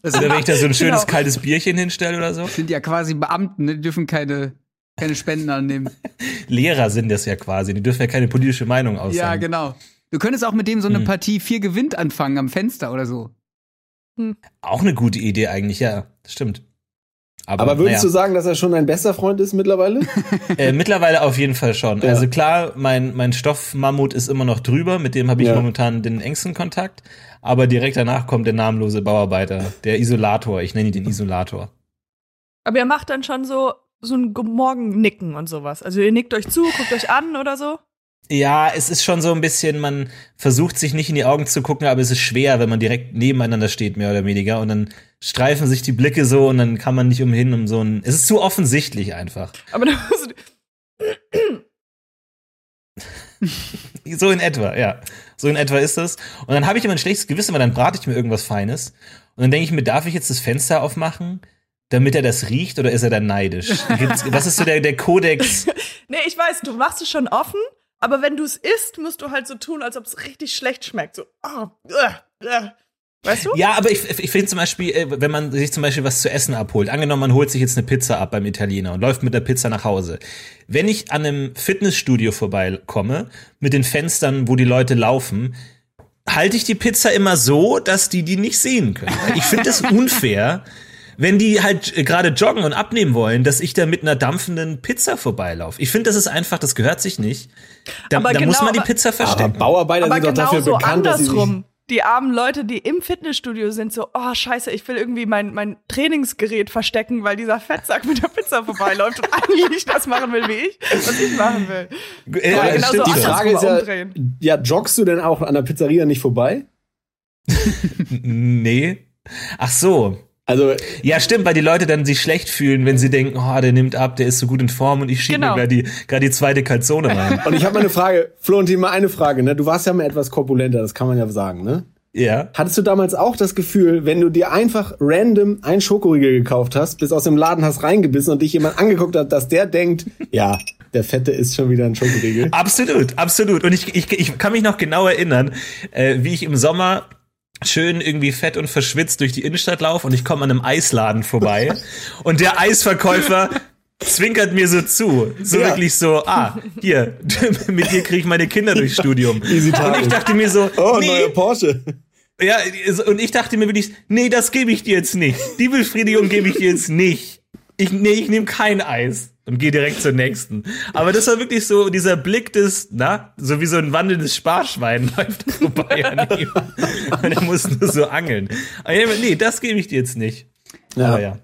Also, wenn ich da so ein schönes genau. kaltes Bierchen hinstelle oder so? Das sind ja quasi Beamten, ne? die dürfen keine, keine Spenden annehmen. Lehrer sind das ja quasi, die dürfen ja keine politische Meinung aussagen. Ja, genau. Du könntest auch mit dem so eine hm. Partie vier gewinnt anfangen am Fenster oder so. Hm. Auch eine gute Idee eigentlich, ja. Das stimmt. Aber, Aber würdest naja. du sagen, dass er schon ein bester Freund ist mittlerweile? äh, mittlerweile auf jeden Fall schon. Ja. Also klar, mein, mein Stoffmammut ist immer noch drüber, mit dem habe ich ja. momentan den engsten Kontakt. Aber direkt danach kommt der namenlose Bauarbeiter, der Isolator. Ich nenne ihn den Isolator. Aber ihr macht dann schon so, so ein Morgen-Nicken und sowas. Also ihr nickt euch zu, guckt euch an oder so? Ja, es ist schon so ein bisschen, man versucht sich nicht in die Augen zu gucken, aber es ist schwer, wenn man direkt nebeneinander steht, mehr oder weniger. Und dann streifen sich die Blicke so und dann kann man nicht umhin um so ein. Es ist zu offensichtlich einfach. Aber dann musst du. so in etwa, ja. So in etwa ist das. Und dann habe ich immer ein schlechtes Gewissen, weil dann brate ich mir irgendwas Feines. Und dann denke ich mir, darf ich jetzt das Fenster aufmachen? damit er das riecht oder ist er dann neidisch? was ist so der, der Kodex? nee, ich weiß, du machst es schon offen, aber wenn du es isst, musst du halt so tun, als ob es richtig schlecht schmeckt. So, oh, uh, uh. Weißt du? Ja, aber ich, ich finde zum Beispiel, äh, wenn man sich zum Beispiel was zu essen abholt, angenommen, man holt sich jetzt eine Pizza ab beim Italiener und läuft mit der Pizza nach Hause. Wenn ich an einem Fitnessstudio vorbeikomme, mit den Fenstern, wo die Leute laufen, halte ich die Pizza immer so, dass die die nicht sehen können. Ich finde es unfair, wenn die halt äh, gerade joggen und abnehmen wollen, dass ich da mit einer dampfenden Pizza vorbeilaufe. Ich finde, das ist einfach, das gehört sich nicht. Da, da genau, muss man die Pizza verstecken. Aber Bauarbeiter aber sind genau doch dafür so bekannt, andersrum. dass sie die armen Leute, die im Fitnessstudio sind, so, oh scheiße, ich will irgendwie mein, mein Trainingsgerät verstecken, weil dieser Fettsack mit der Pizza vorbeiläuft und eigentlich nicht das machen will, wie ich, was ich machen will. Ja, genau so die Frage ist ja, ja, joggst du denn auch an der Pizzeria nicht vorbei? nee. Ach so. Also ja, stimmt, weil die Leute dann sich schlecht fühlen, wenn sie denken, oh, der nimmt ab, der ist so gut in Form und ich schiebe genau. mir gerade die, grad die zweite Calzone rein. und ich habe mal eine Frage, Florentin, mal eine Frage, ne? Du warst ja mal etwas korpulenter, das kann man ja sagen, ne? Ja. Hattest du damals auch das Gefühl, wenn du dir einfach random ein Schokoriegel gekauft hast, bis aus dem Laden hast reingebissen und dich jemand angeguckt hat, dass der denkt, ja, der Fette ist schon wieder ein Schokoriegel? Absolut, absolut. Und ich, ich, ich kann mich noch genau erinnern, äh, wie ich im Sommer schön irgendwie fett und verschwitzt durch die Innenstadt laufe und ich komme an einem Eisladen vorbei und der Eisverkäufer zwinkert mir so zu. So ja. wirklich so, ah, hier, mit dir kriege ich meine Kinder durchs Studium. Easy und ich dachte mir so, oh, nee, neuer Porsche. Ja, und ich dachte mir wirklich, nee, das gebe ich dir jetzt nicht. Die Befriedigung gebe ich dir jetzt nicht. Ich, nee, ich nehme kein Eis und gehe direkt zur nächsten. Aber das war wirklich so dieser Blick des, na, so wie so ein wandelndes Sparschwein läuft vorbei an ihm. Und er muss nur so angeln. Aber nee, das gebe ich dir jetzt nicht. Ja. Aber ja.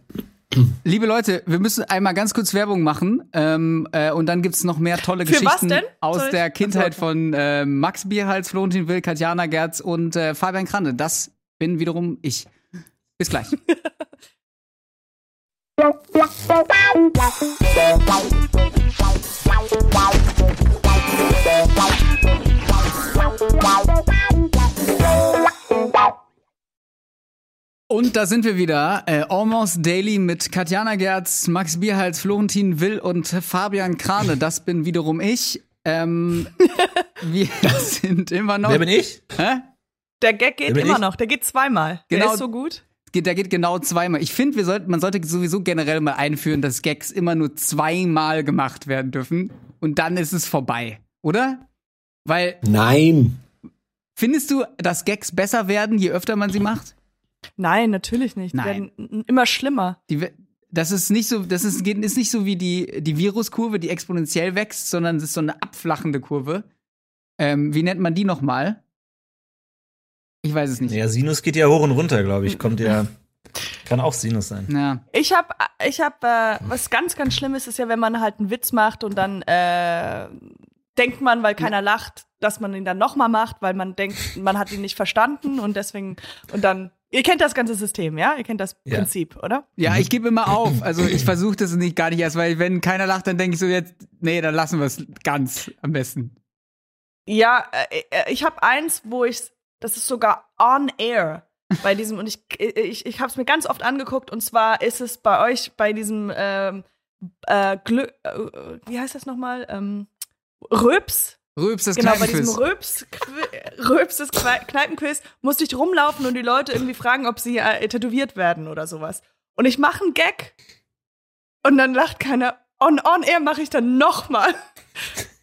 Liebe Leute, wir müssen einmal ganz kurz Werbung machen ähm, äh, und dann gibt's noch mehr tolle Für Geschichten aus der Kindheit von äh, Max Bierhals, Florentin Will, Katjana Gerz und äh, Fabian Krande. Das bin wiederum ich. Bis gleich. Und da sind wir wieder. Äh, Almost Daily mit Katjana Gerz, Max Bierhals, Florentin Will und Fabian Krane. Das bin wiederum ich. Ähm, wir sind immer noch. Wer bin ich? Hä? Der Gag geht immer ich? noch. Der geht zweimal. Genau. Der ist so gut der geht genau zweimal. Ich finde, wir sollten, man sollte sowieso generell mal einführen, dass Gags immer nur zweimal gemacht werden dürfen und dann ist es vorbei, oder? Weil. Nein. Findest du, dass Gags besser werden, je öfter man sie macht? Nein, natürlich nicht. Nein. Die werden immer schlimmer. Die, das ist nicht so, das ist, ist nicht so wie die, die Viruskurve, die exponentiell wächst, sondern es ist so eine abflachende Kurve. Ähm, wie nennt man die nochmal? Ich weiß es nicht. Ja, Sinus geht ja hoch und runter, glaube ich. Kommt ja. Kann auch Sinus sein. Ja. Ich habe, ich hab, äh, was ganz, ganz Schlimmes ist ja, wenn man halt einen Witz macht und dann äh, denkt man, weil keiner lacht, dass man ihn dann nochmal macht, weil man denkt, man hat ihn nicht verstanden und deswegen und dann. Ihr kennt das ganze System, ja? Ihr kennt das ja. Prinzip, oder? Ja, ich gebe immer auf. Also ich versuche das nicht gar nicht erst, weil wenn keiner lacht, dann denke ich so jetzt, nee, dann lassen wir es ganz am besten. Ja, äh, äh ich habe eins, wo ich das ist sogar on air bei diesem, und ich, ich, ich habe es mir ganz oft angeguckt, und zwar ist es bei euch bei diesem ähm, äh, Glück, äh, wie heißt das nochmal? Ähm, Röps. Röps, das Genau, bei diesem Röps, Röps das Kneipenquiz musste ich rumlaufen und die Leute irgendwie fragen, ob sie äh, tätowiert werden oder sowas. Und ich mache einen Gag und dann lacht keiner. On, on air mache ich dann nochmal.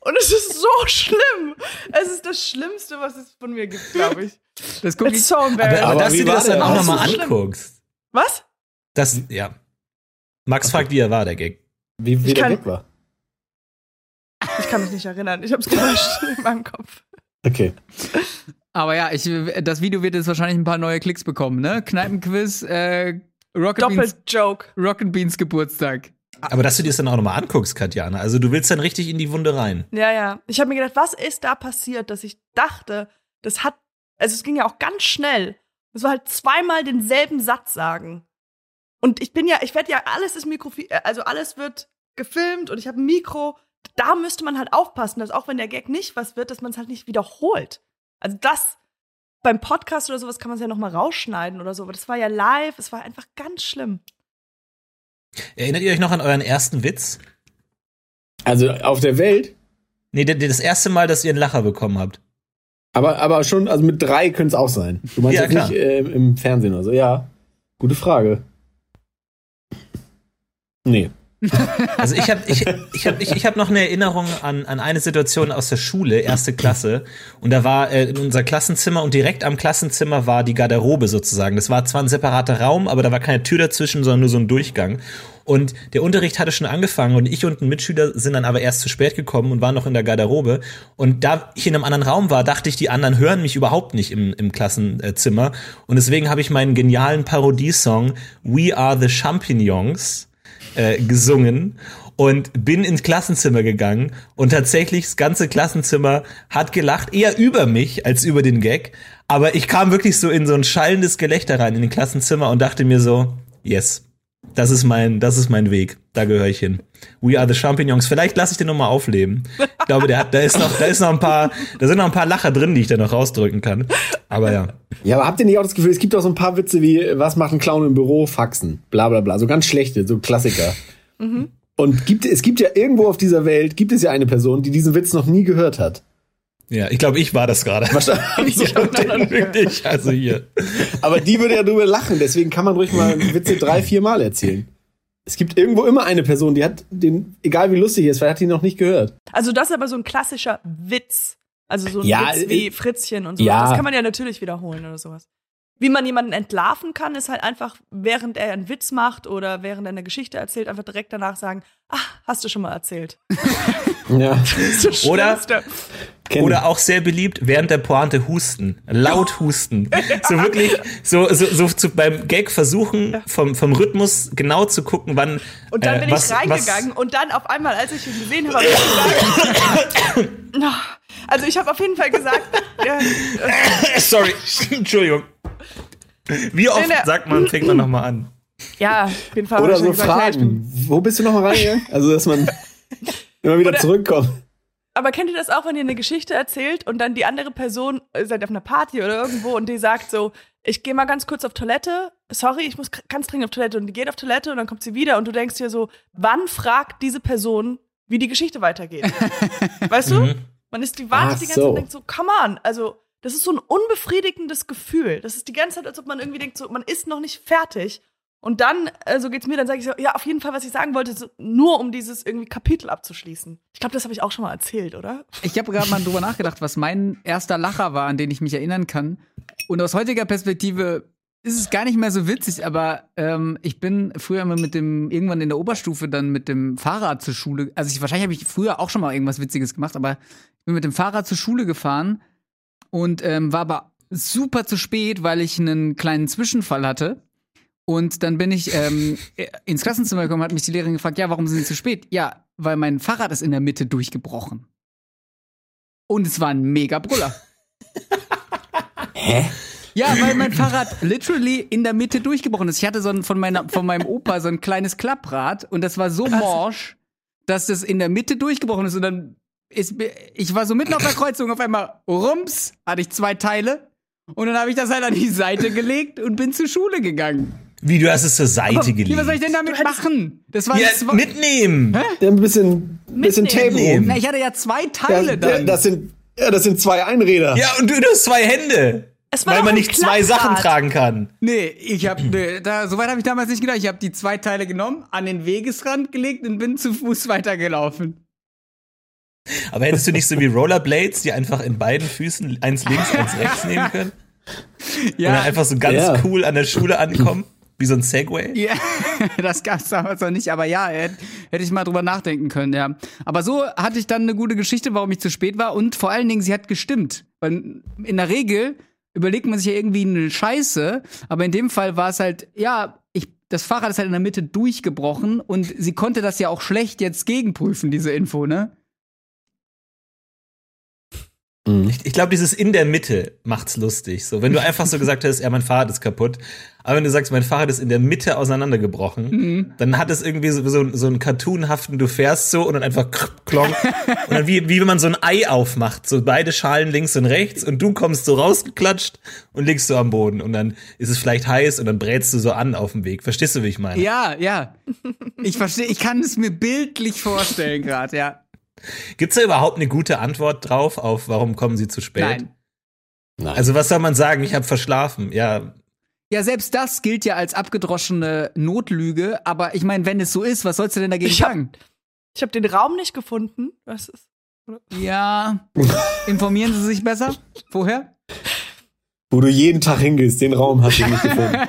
Und es ist so schlimm. Es ist das Schlimmste, was es von mir gibt, glaube ich. Das gucke ich so embarrassing. Aber, aber dass du dir das dann auch nochmal so anguckst. Was? Das, ja. Max okay. fragt, wie er war, der Gag. Wie, wie der kann, Gag war. Ich kann mich nicht erinnern. Ich habe es gelöscht in meinem Kopf. Okay. Aber ja, ich, das Video wird jetzt wahrscheinlich ein paar neue Klicks bekommen, ne? Kneipenquiz, äh, Rocket Doppelt Beans, Joke. Rocket Beans Geburtstag. Aber dass du dir das dann auch nochmal anguckst, Katjana. Also du willst dann richtig in die Wunde rein. Ja, ja. Ich habe mir gedacht, was ist da passiert, dass ich dachte, das hat, also es ging ja auch ganz schnell. Es war halt zweimal denselben Satz sagen. Und ich bin ja, ich werde ja, alles ist Mikro, also alles wird gefilmt und ich habe ein Mikro. Da müsste man halt aufpassen, dass auch wenn der Gag nicht was wird, dass man es halt nicht wiederholt. Also das beim Podcast oder sowas kann man es ja noch mal rausschneiden oder so, aber das war ja live, es war einfach ganz schlimm. Erinnert ihr euch noch an euren ersten Witz? Also auf der Welt? Nee, das erste Mal, dass ihr einen Lacher bekommen habt. Aber, aber schon, also mit drei könnte es auch sein. Du meinst ja, jetzt klar. nicht äh, im Fernsehen oder so. Ja, gute Frage. Nee. Also ich habe ich, ich hab, ich, ich hab noch eine Erinnerung an, an eine Situation aus der Schule, erste Klasse. Und da war äh, in unser Klassenzimmer und direkt am Klassenzimmer war die Garderobe sozusagen. Das war zwar ein separater Raum, aber da war keine Tür dazwischen, sondern nur so ein Durchgang. Und der Unterricht hatte schon angefangen und ich und ein Mitschüler sind dann aber erst zu spät gekommen und waren noch in der Garderobe. Und da ich in einem anderen Raum war, dachte ich, die anderen hören mich überhaupt nicht im, im Klassenzimmer. Und deswegen habe ich meinen genialen Parodiesong We Are the Champignons äh, gesungen und bin ins Klassenzimmer gegangen und tatsächlich das ganze Klassenzimmer hat gelacht, eher über mich als über den Gag. Aber ich kam wirklich so in so ein schallendes Gelächter rein in den Klassenzimmer und dachte mir so, yes, das ist mein, das ist mein Weg. Da gehöre ich hin. We are the Champignons. Vielleicht lasse ich den nochmal aufleben. Ich glaube, der hat, da ist noch, da ist noch ein paar, da sind noch ein paar Lacher drin, die ich da noch rausdrücken kann. Aber ja. Ja, aber habt ihr nicht auch das Gefühl, es gibt auch so ein paar Witze wie, was macht ein Clown im Büro? Faxen. Bla, bla, bla. So ganz schlechte, so Klassiker. Mhm. Und gibt, es gibt ja irgendwo auf dieser Welt, gibt es ja eine Person, die diesen Witz noch nie gehört hat. Ja, ich glaube, ich war das gerade. Wahrscheinlich. so wirklich, also hier. Aber die würde ja drüber lachen, deswegen kann man ruhig mal Witze drei, vier Mal erzählen. Es gibt irgendwo immer eine Person, die hat den, egal wie lustig er ist, vielleicht hat die noch nicht gehört. Also das ist aber so ein klassischer Witz. Also so ein ja, Witz wie äh, Fritzchen und so. Ja. Das kann man ja natürlich wiederholen oder sowas. Wie man jemanden entlarven kann, ist halt einfach, während er einen Witz macht oder während er eine Geschichte erzählt, einfach direkt danach sagen, ach, hast du schon mal erzählt. Ja. oder, oder auch sehr beliebt, während der Pointe husten. Laut husten. So wirklich, so, so, so zu, beim Gag versuchen, vom, vom Rhythmus genau zu gucken, wann. Und dann äh, bin was, ich reingegangen was, und dann auf einmal, als ich ihn gesehen habe, habe ich gesagt. also ich habe auf jeden Fall gesagt. äh, Sorry, Entschuldigung. Wie oft sagt man, fängt man nochmal an? Ja, auf jeden Fall. Oder so Fragen. Wo bist du nochmal reingegangen? Also, dass man immer wieder Oder, zurückkommt. Aber kennt ihr das auch, wenn ihr eine Geschichte erzählt und dann die andere Person, ihr seid auf einer Party oder irgendwo und die sagt so, ich gehe mal ganz kurz auf Toilette, sorry, ich muss ganz dringend auf Toilette und die geht auf Toilette und dann kommt sie wieder und du denkst dir so, wann fragt diese Person, wie die Geschichte weitergeht? weißt du? Mhm. Man ist die wartet die ganze so. Zeit und denkt so, come on, also das ist so ein unbefriedigendes Gefühl. Das ist die ganze Zeit, als ob man irgendwie denkt, so, man ist noch nicht fertig. Und dann, äh, so geht's mir, dann sage ich so, ja, auf jeden Fall, was ich sagen wollte, so, nur um dieses irgendwie Kapitel abzuschließen. Ich glaube, das habe ich auch schon mal erzählt, oder? Ich habe gerade mal drüber nachgedacht, was mein erster Lacher war, an den ich mich erinnern kann. Und aus heutiger Perspektive ist es gar nicht mehr so witzig, aber ähm, ich bin früher immer mit dem, irgendwann in der Oberstufe dann mit dem Fahrrad zur Schule. Also ich, wahrscheinlich habe ich früher auch schon mal irgendwas Witziges gemacht, aber ich bin mit dem Fahrrad zur Schule gefahren und ähm, war aber super zu spät, weil ich einen kleinen Zwischenfall hatte. Und dann bin ich ähm, ins Klassenzimmer gekommen, hat mich die Lehrerin gefragt, ja, warum sind Sie zu spät? Ja, weil mein Fahrrad ist in der Mitte durchgebrochen. Und es war ein mega Brüller. Hä? Ja, weil mein Fahrrad literally in der Mitte durchgebrochen ist. Ich hatte so ein, von, meiner, von meinem Opa so ein kleines Klapprad und das war so morsch, dass das in der Mitte durchgebrochen ist. Und dann ist, ich war so mitten auf der Kreuzung, auf einmal rums, hatte ich zwei Teile. Und dann habe ich das halt an die Seite gelegt und bin zur Schule gegangen. Wie, du hast es zur Seite Aber, gelegt? was soll ich denn damit machen? Das war, ja, das war mitnehmen. Hä? Ja, ein bisschen, bisschen Tape nehmen. Na, ich hatte ja zwei Teile ja, dann. Das sind, ja, das sind zwei Einräder. Ja, und du, du hast zwei Hände. Weil man nicht zwei Sachen tragen kann. Nee, ich hab, nee, da, so weit habe ich damals nicht gedacht. Ich habe die zwei Teile genommen, an den Wegesrand gelegt und bin zu Fuß weitergelaufen. Aber hättest du nicht so wie Rollerblades, die einfach in beiden Füßen eins links, eins rechts nehmen können? Ja. Und dann einfach so ganz ja. cool an der Schule ankommen? Wie so ein Segway? Ja, das gab's damals noch nicht, aber ja, hätte ich mal drüber nachdenken können, ja. Aber so hatte ich dann eine gute Geschichte, warum ich zu spät war und vor allen Dingen, sie hat gestimmt. Weil in der Regel überlegt man sich ja irgendwie eine Scheiße, aber in dem Fall war es halt, ja, ich, das Fahrrad ist halt in der Mitte durchgebrochen und sie konnte das ja auch schlecht jetzt gegenprüfen, diese Info, ne? Mhm. Ich, ich glaube, dieses in der Mitte macht's lustig. So, wenn du einfach so gesagt hast, ja, mein Fahrrad ist kaputt, aber wenn du sagst, mein Fahrrad ist in der Mitte auseinandergebrochen, mhm. dann hat es irgendwie so, so, so einen cartoonhaften, du fährst so und dann einfach klonk. und dann wie, wie wenn man so ein Ei aufmacht, so beide Schalen links und rechts und du kommst so rausgeklatscht und liegst so am Boden und dann ist es vielleicht heiß und dann brätst du so an auf dem Weg. Verstehst du, wie ich meine? Ja, ja. Ich verstehe, ich kann es mir bildlich vorstellen gerade, ja. Gibt's da überhaupt eine gute Antwort drauf auf, warum kommen sie zu spät? Nein. Nein. Also was soll man sagen? Ich habe verschlafen. Ja. Ja, selbst das gilt ja als abgedroschene Notlüge. Aber ich meine, wenn es so ist, was sollst du denn dagegen ich hab, sagen? Ich habe den Raum nicht gefunden. Was ist? Ja. Informieren Sie sich besser vorher? Wo du jeden Tag hingehst, den Raum hast du nicht gefunden.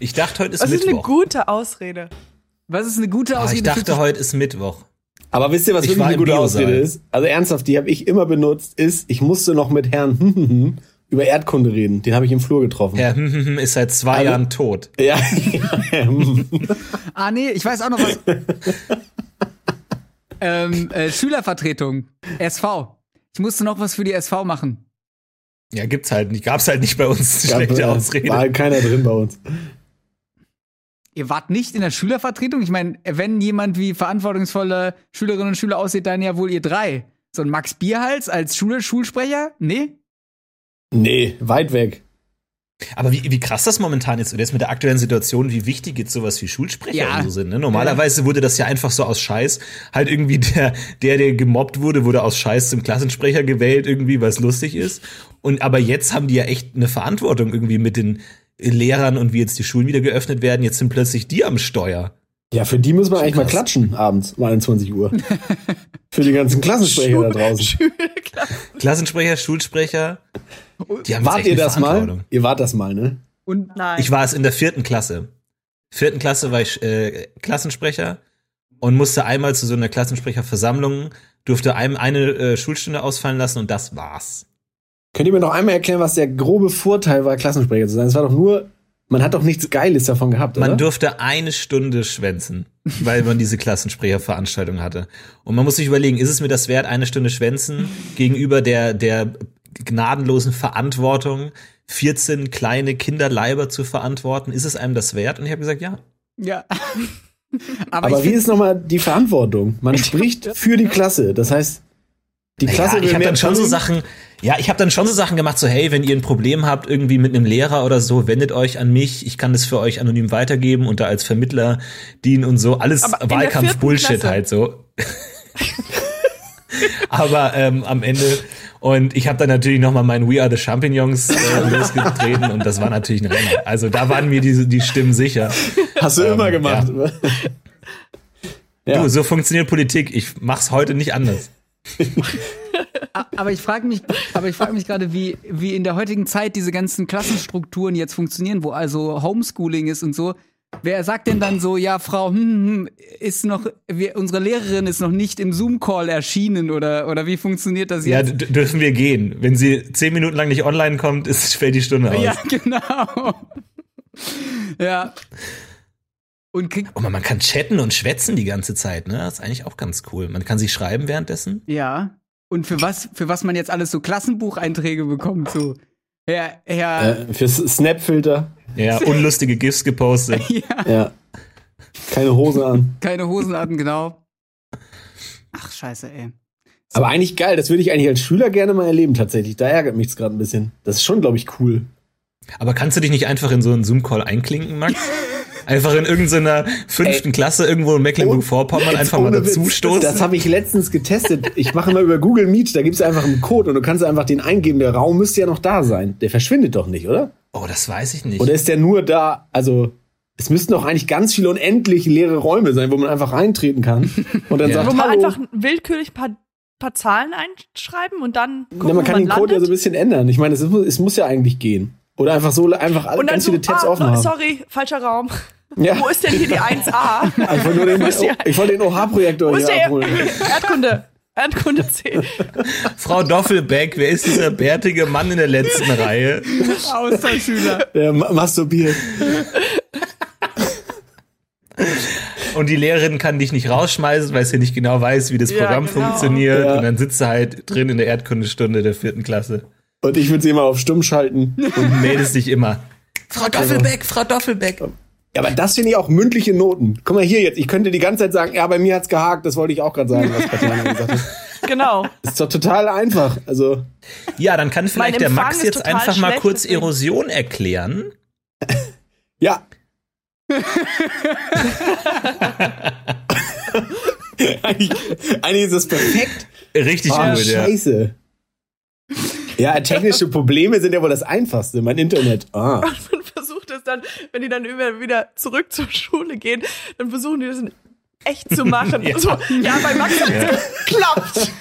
Ich dachte, heute ist Was Mittwoch. Was ist eine gute Ausrede? Was ist eine gute Ausrede? Oh, ich dachte, heute ist Mittwoch. Aber wisst ihr, was ich wirklich eine gute Ausrede ist? Also ernsthaft, die habe ich immer benutzt, ist, ich musste noch mit Herrn über Erdkunde reden. Den habe ich im Flur getroffen. Herr ist seit zwei also, Jahren tot. Ja. ah, nee, ich weiß auch noch was. ähm, äh, Schülervertretung, SV. Ich musste noch was für die SV machen. Ja, gibt's halt nicht. Gab's halt nicht bei uns. Gab, schlechte Ausrede. War halt keiner drin bei uns. Ihr wart nicht in der Schülervertretung? Ich meine, wenn jemand wie verantwortungsvolle Schülerinnen und Schüler aussieht, dann ja wohl ihr drei. So ein Max Bierhals als Schule Schulsprecher? Nee? Nee, weit weg. Aber wie, wie krass das momentan ist, und jetzt mit der aktuellen Situation, wie wichtig jetzt sowas wie Schulsprecher ja. so sind. Ne? Normalerweise ja. wurde das ja einfach so aus Scheiß, halt irgendwie der, der, der gemobbt wurde, wurde aus Scheiß zum Klassensprecher gewählt, irgendwie, weil es lustig ist. Und aber jetzt haben die ja echt eine Verantwortung irgendwie mit den Lehrern und wie jetzt die Schulen wieder geöffnet werden. Jetzt sind plötzlich die am Steuer. Ja, für die müssen wir eigentlich krass. mal klatschen abends um 21 Uhr. für die ganzen Klassensprecher Schul da draußen. Klassensprecher, Schulsprecher. Die haben wart ihr das mal? Ihr wart das mal, ne? Und Nein. Ich war es in der vierten Klasse. Vierten Klasse war ich äh, Klassensprecher und musste einmal zu so einer Klassensprecherversammlung, durfte einem eine äh, Schulstunde ausfallen lassen und das war's. Könnt ihr mir noch einmal erklären, was der grobe Vorteil war, Klassensprecher zu sein? Es war doch nur, man hat doch nichts Geiles davon gehabt, oder? Man durfte eine Stunde schwänzen, weil man diese Klassensprecherveranstaltung hatte. Und man muss sich überlegen, ist es mir das wert, eine Stunde schwänzen gegenüber der, der gnadenlosen Verantwortung, 14 kleine Kinderleiber zu verantworten? Ist es einem das wert? Und ich habe gesagt, ja. Ja. Aber, Aber wie ist nochmal die Verantwortung? Man spricht für die Klasse. Das heißt, die Klasse naja, ich habe dann schon so Sachen, ja, ich habe dann schon so Sachen gemacht, so hey, wenn ihr ein Problem habt irgendwie mit einem Lehrer oder so, wendet euch an mich, ich kann das für euch anonym weitergeben und da als Vermittler dienen und so, alles Wahlkampf-Bullshit halt so. Aber ähm, am Ende und ich habe dann natürlich noch mal mein We Are the Champignons äh, losgetreten und das war natürlich ein Renner. Also da waren mir die, die Stimmen sicher. Hast du ähm, immer gemacht. Ja. Du, so funktioniert Politik. Ich mach's heute nicht anders. aber ich frage mich, aber ich frage mich gerade, wie, wie in der heutigen Zeit diese ganzen Klassenstrukturen jetzt funktionieren, wo also Homeschooling ist und so. Wer sagt denn dann so, ja, Frau, hm, hm, hm ist noch, wir, unsere Lehrerin ist noch nicht im Zoom-Call erschienen oder, oder wie funktioniert das jetzt? Ja, dürfen wir gehen. Wenn sie zehn Minuten lang nicht online kommt, ist, fällt die Stunde aus. Ja, genau. ja. Und kriegt oh, man kann chatten und schwätzen die ganze Zeit, ne? Das ist eigentlich auch ganz cool. Man kann sich schreiben währenddessen. Ja. Und für was, für was man jetzt alles so Klassenbucheinträge bekommt, so. Ja, ja. Äh, für Snapfilter. Ja, unlustige GIFs gepostet. ja. ja. Keine Hose an. Keine Hosen an, genau. Ach, scheiße, ey. So. Aber eigentlich geil, das würde ich eigentlich als Schüler gerne mal erleben, tatsächlich. Da ärgert mich gerade ein bisschen. Das ist schon, glaube ich, cool. Aber kannst du dich nicht einfach in so einen Zoom-Call einklinken, Max? Einfach in irgendeiner fünften Ey. Klasse irgendwo in Mecklenburg-Vorpommern einfach mal dazustoßen. Das habe ich letztens getestet. Ich mache mal über Google Meet, da gibt es einfach einen Code und du kannst einfach den eingeben. Der Raum müsste ja noch da sein. Der verschwindet doch nicht, oder? Oh, das weiß ich nicht. Oder ist der nur da, also es müssten doch eigentlich ganz viele unendlich leereRäume sein, wo man einfach reintreten kann und dann ja. sagt, wo man Hallo. einfach willkürlich paar, paar Zahlen einschreiben und dann gucken, ja, man kann man den Code landet. ja so ein bisschen ändern. Ich meine, es, es muss ja eigentlich gehen. Oder einfach so einfach und ganz so, viele Tabs ah, offen haben. Sorry, falscher Raum. Ja. Wo ist denn hier die 1a? Ich wollte den, ich wollte den OH-Projektor hier der abholen. Erdkunde. Erdkunde 10. Frau Doffelbeck, wer ist dieser bärtige Mann in der letzten Reihe? Austauschschüler. Der masturbiert. und die Lehrerin kann dich nicht rausschmeißen, weil sie nicht genau weiß, wie das ja, Programm genau. funktioniert. Ja. Und dann sitzt du halt drin in der Erdkundestunde der vierten Klasse. Und ich würde sie immer auf stumm schalten. Und meldest dich immer. Frau Doffelbeck, Frau Doffelbeck. Ja, aber das finde ich auch mündliche Noten. Guck mal hier jetzt, ich könnte die ganze Zeit sagen, ja, bei mir hat's gehakt, das wollte ich auch gerade sagen, was Katjana gesagt hat. Genau. Ist doch total einfach. Also. Ja, dann kann vielleicht der Max jetzt einfach mal kurz Erosion erklären. Ja. eigentlich, eigentlich ist es perfekt. Richtig oh, gut, Scheiße. Ja. ja, technische Probleme sind ja wohl das Einfachste. Mein Internet. Ah. Dann, wenn die dann wieder zurück zur Schule gehen, dann versuchen die das echt zu machen. ja. So, ja, bei Max hat es ja. geklappt.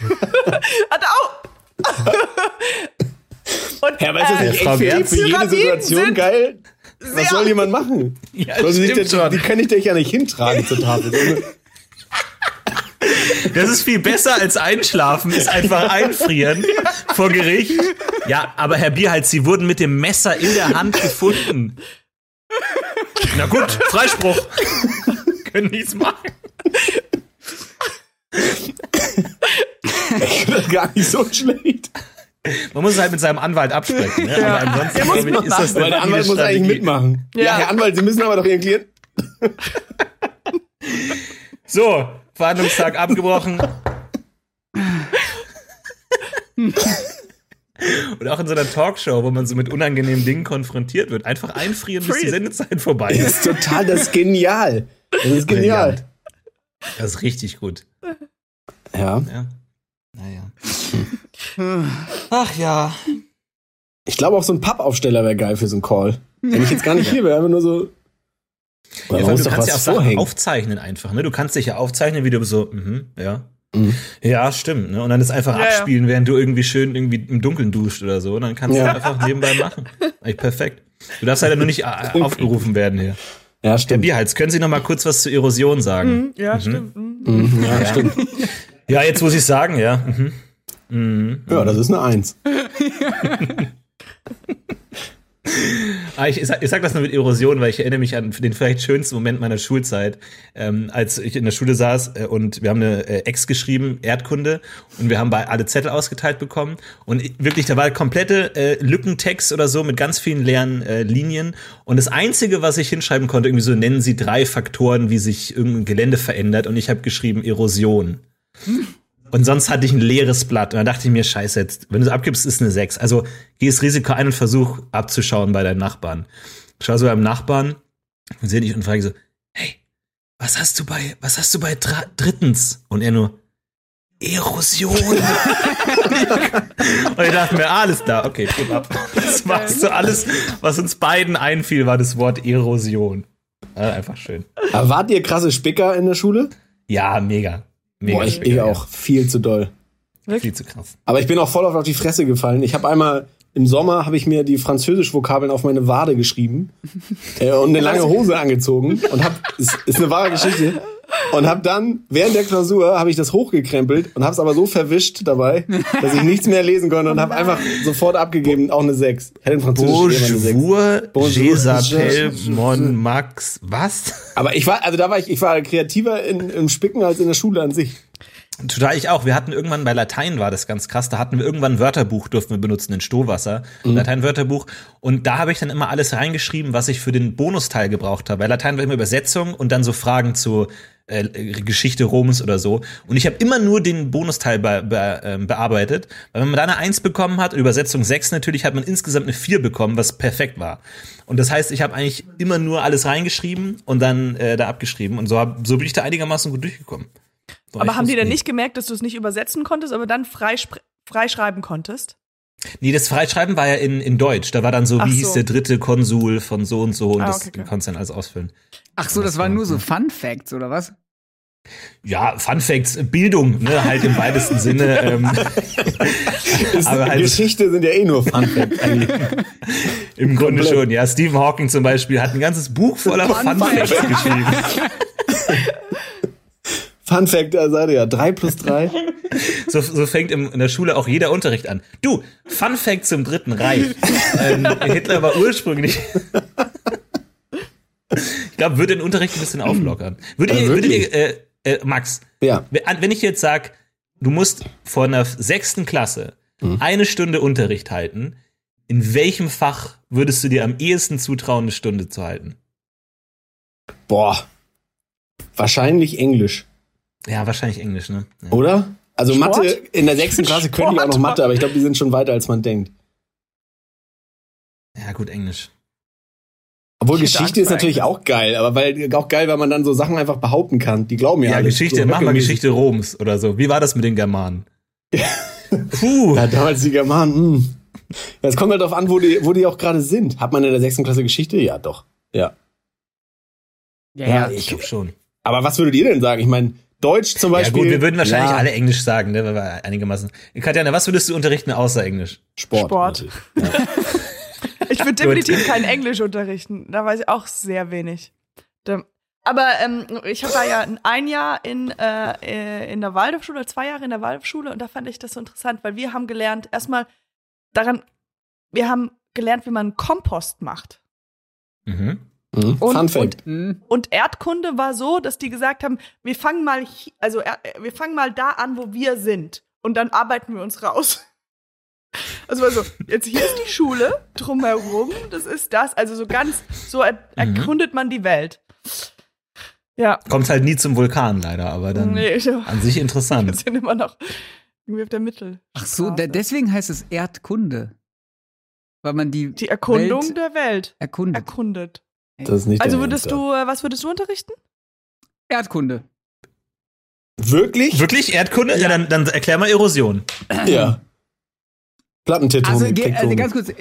hat auch. Und, ja, ist das äh, echt für, jede Situation geil? Was soll jemand machen? Ja, soll die, die kann ich dich ja nicht hintragen zur Tafel. Das ist viel besser als einschlafen, ist einfach einfrieren vor Gericht. Ja, aber Herr Bierhals, Sie wurden mit dem Messer in der Hand gefunden. Na gut, Freispruch. Können nichts machen. Ich gar nicht so schlecht. Man muss es halt mit seinem Anwalt absprechen. Ne? Ja. Aber ansonsten ja, ist das Weil der Anwalt muss eigentlich mitmachen. Ja. ja, Herr Anwalt, Sie müssen aber doch Ihren Klienten. so, Verhandlungstag abgebrochen. Und auch in so einer Talkshow, wo man so mit unangenehmen Dingen konfrontiert wird. Einfach einfrieren, bis die Sendezeit vorbei ist. Das ist total, das ist genial. Das ist genial. Das ist richtig gut. Ja. ja. Naja. Ach ja. Ich glaube auch so ein Pappaufsteller wäre geil für so einen Call. Wenn ich jetzt gar nicht hier wäre, einfach nur so. Ja, du kannst ja auch Sachen aufzeichnen einfach, ne? Du kannst dich ja aufzeichnen, wie du so, mhm, ja. Mhm. Ja, stimmt, ne? Und dann ist einfach ja, abspielen, ja. während du irgendwie schön irgendwie im Dunkeln duscht oder so. Und dann kannst ja. du einfach nebenbei machen. Eigentlich perfekt. Du darfst halt nur nicht äh, aufgerufen werden hier. Ja, stimmt. Herr Bierhals, können Sie noch mal kurz was zur Erosion sagen? Mhm, ja, mhm. stimmt. Mhm. mhm ja, stimmt. Ja, jetzt muss ich sagen, ja. Mhm. Mhm. Ja, das ist eine Eins. ah, ich, ich, sag, das nur mit Erosion, weil ich erinnere mich an den vielleicht schönsten Moment meiner Schulzeit, ähm, als ich in der Schule saß äh, und wir haben eine äh, Ex geschrieben, Erdkunde, und wir haben bei alle Zettel ausgeteilt bekommen. Und wirklich, da war komplette äh, Lückentext oder so mit ganz vielen leeren äh, Linien. Und das Einzige, was ich hinschreiben konnte, irgendwie so nennen Sie drei Faktoren, wie sich irgendein Gelände verändert. Und ich habe geschrieben Erosion. Und sonst hatte ich ein leeres Blatt. Und dann dachte ich mir, scheiße, jetzt, wenn du es abgibst, ist eine 6. Also geh das Risiko ein und versuch abzuschauen bei deinen Nachbarn. Schau so beim Nachbarn und sehe dich und frage so, hey, was hast du bei, was hast du bei drittens? Und er nur, Erosion. und ich dachte mir, alles da, okay, gib ab. Das war so alles, was uns beiden einfiel, war das Wort Erosion. Also einfach schön. Aber wart ihr krasse Spicker in der Schule? Ja, mega. Mega Boah, ich, ich auch. Viel zu doll. Viel zu krass. Aber ich bin auch voll auf die Fresse gefallen. Ich habe einmal im Sommer habe ich mir die Französisch-Vokabeln auf meine Wade geschrieben äh, und eine lange Hose angezogen und hab ist, ist eine wahre Geschichte und hab dann während der Klausur habe ich das hochgekrempelt und hab's aber so verwischt dabei, dass ich nichts mehr lesen konnte und habe einfach sofort abgegeben, auch eine 6. Hätte in Französisch Bonjour, Bonjour, Mon, Max, was? Aber ich war also da war ich ich war kreativer in, im Spicken als in der Schule an sich. Total, ich auch. Wir hatten irgendwann bei Latein war das ganz krass. Da hatten wir irgendwann ein Wörterbuch, durften wir benutzen in Stohwasser. Mhm. Latein-Wörterbuch. Und da habe ich dann immer alles reingeschrieben, was ich für den Bonusteil gebraucht habe. Weil Latein war immer Übersetzung und dann so Fragen zu äh, Geschichte Roms oder so. Und ich habe immer nur den Bonusteil be be äh, bearbeitet. Weil wenn man da eine Eins bekommen hat, Übersetzung 6 natürlich, hat man insgesamt eine 4 bekommen, was perfekt war. Und das heißt, ich habe eigentlich immer nur alles reingeschrieben und dann äh, da abgeschrieben. Und so, hab, so bin ich da einigermaßen gut durchgekommen. Boah, aber haben die denn nicht gemerkt, dass du es nicht übersetzen konntest, aber dann freischreiben konntest? Nee, das Freischreiben war ja in, in Deutsch. Da war dann so, Ach wie so. hieß der dritte Konsul von so und so und ah, das okay, konntest dann alles ausfüllen. Ach so, das, das waren nur so Fun Facts, oder was? Ja, Fun Facts, Bildung, ne, halt im weitesten Sinne. Ähm, aber halt, Geschichte sind ja eh nur Fun Facts. Im Grunde schon, ja. Stephen Hawking zum Beispiel hat ein ganzes Buch voller Fun, Fun Facts geschrieben. Fun Fact, da seid ihr ja. Drei plus drei. So, so fängt im, in der Schule auch jeder Unterricht an. Du, Fun Fact zum Dritten Reich. ähm, Hitler war ursprünglich. ich glaube, würde den Unterricht ein bisschen auflockern. Würdet ihr, würdet ihr äh, äh, Max, Ja. wenn ich jetzt sag, du musst vor einer sechsten Klasse eine Stunde Unterricht halten, in welchem Fach würdest du dir am ehesten zutrauen, eine Stunde zu halten? Boah. Wahrscheinlich Englisch, Ja, wahrscheinlich Englisch, ne? Ja. oder? Also Sport? Mathe, in der sechsten Klasse können die auch noch Sport. Mathe, aber ich glaube, die sind schon weiter, als man denkt. ja, gut, Englisch. Obwohl Geschichte ist natürlich auch geil, aber weil auch geil, weil man dann so Sachen einfach behaupten kann. Die glauben ja. Ja, alle. Geschichte, so mach mal. Geschichte Roms oder so. Wie war das mit den Germanen? Puh. Ja, damals die Germanen. Hm. Ja, Es kommt halt darauf an, wo die, wo die auch gerade sind. Hat man in der sechsten Klasse Geschichte? Ja, doch. Ja. Ja, Ja, ja. Ich glaube schon. Aber was würdet ihr denn sagen? Ich meine, Deutsch zum Ja Beispiel. gut, wir würden wahrscheinlich ja, alle Englisch sagen, ne, weil wir einigermaßen. Katjana, was würdest du unterrichten außer Englisch? Sport. Sport. natürlich. Ich würde definitiv kein Englisch unterrichten. Da weiß ich auch sehr wenig. Aber ähm, ich war ja ein Jahr in, äh, äh, in der Waldorfschule, zwei Jahre in der Waldorfschule und da fand ich das so interessant, weil wir haben gelernt, erstmal daran, wir haben gelernt, wie man Kompost macht. Mhm. Mhm. Und- Fun Fact. Hm. Und Erdkunde war so, dass die gesagt haben, wir fangen mal, also er- wir fangen mal da an, wo wir sind und dann arbeiten wir uns raus. Also war so, jetzt hier ist die Schule, drumherum, das ist das, also so ganz, so er erkundet man die Welt. Ja, Kommt halt nie zum Vulkan leider, aber dann nee, ich an sich wir interessant. sind immer noch irgendwie auf der Mittel. Ach so, de deswegen heißt es Erdkunde. Weil man die, Die Erkundung Welt der Welt erkundet. erkundet. Das ist nicht Also würdest du, äh, was würdest du unterrichten? Erdkunde. ja. Wirklich? Wirklich Erdkunde? Ja, dann, dann erklär mal Erosion. Ja. Plattentektonik. Also, also ganz kurz,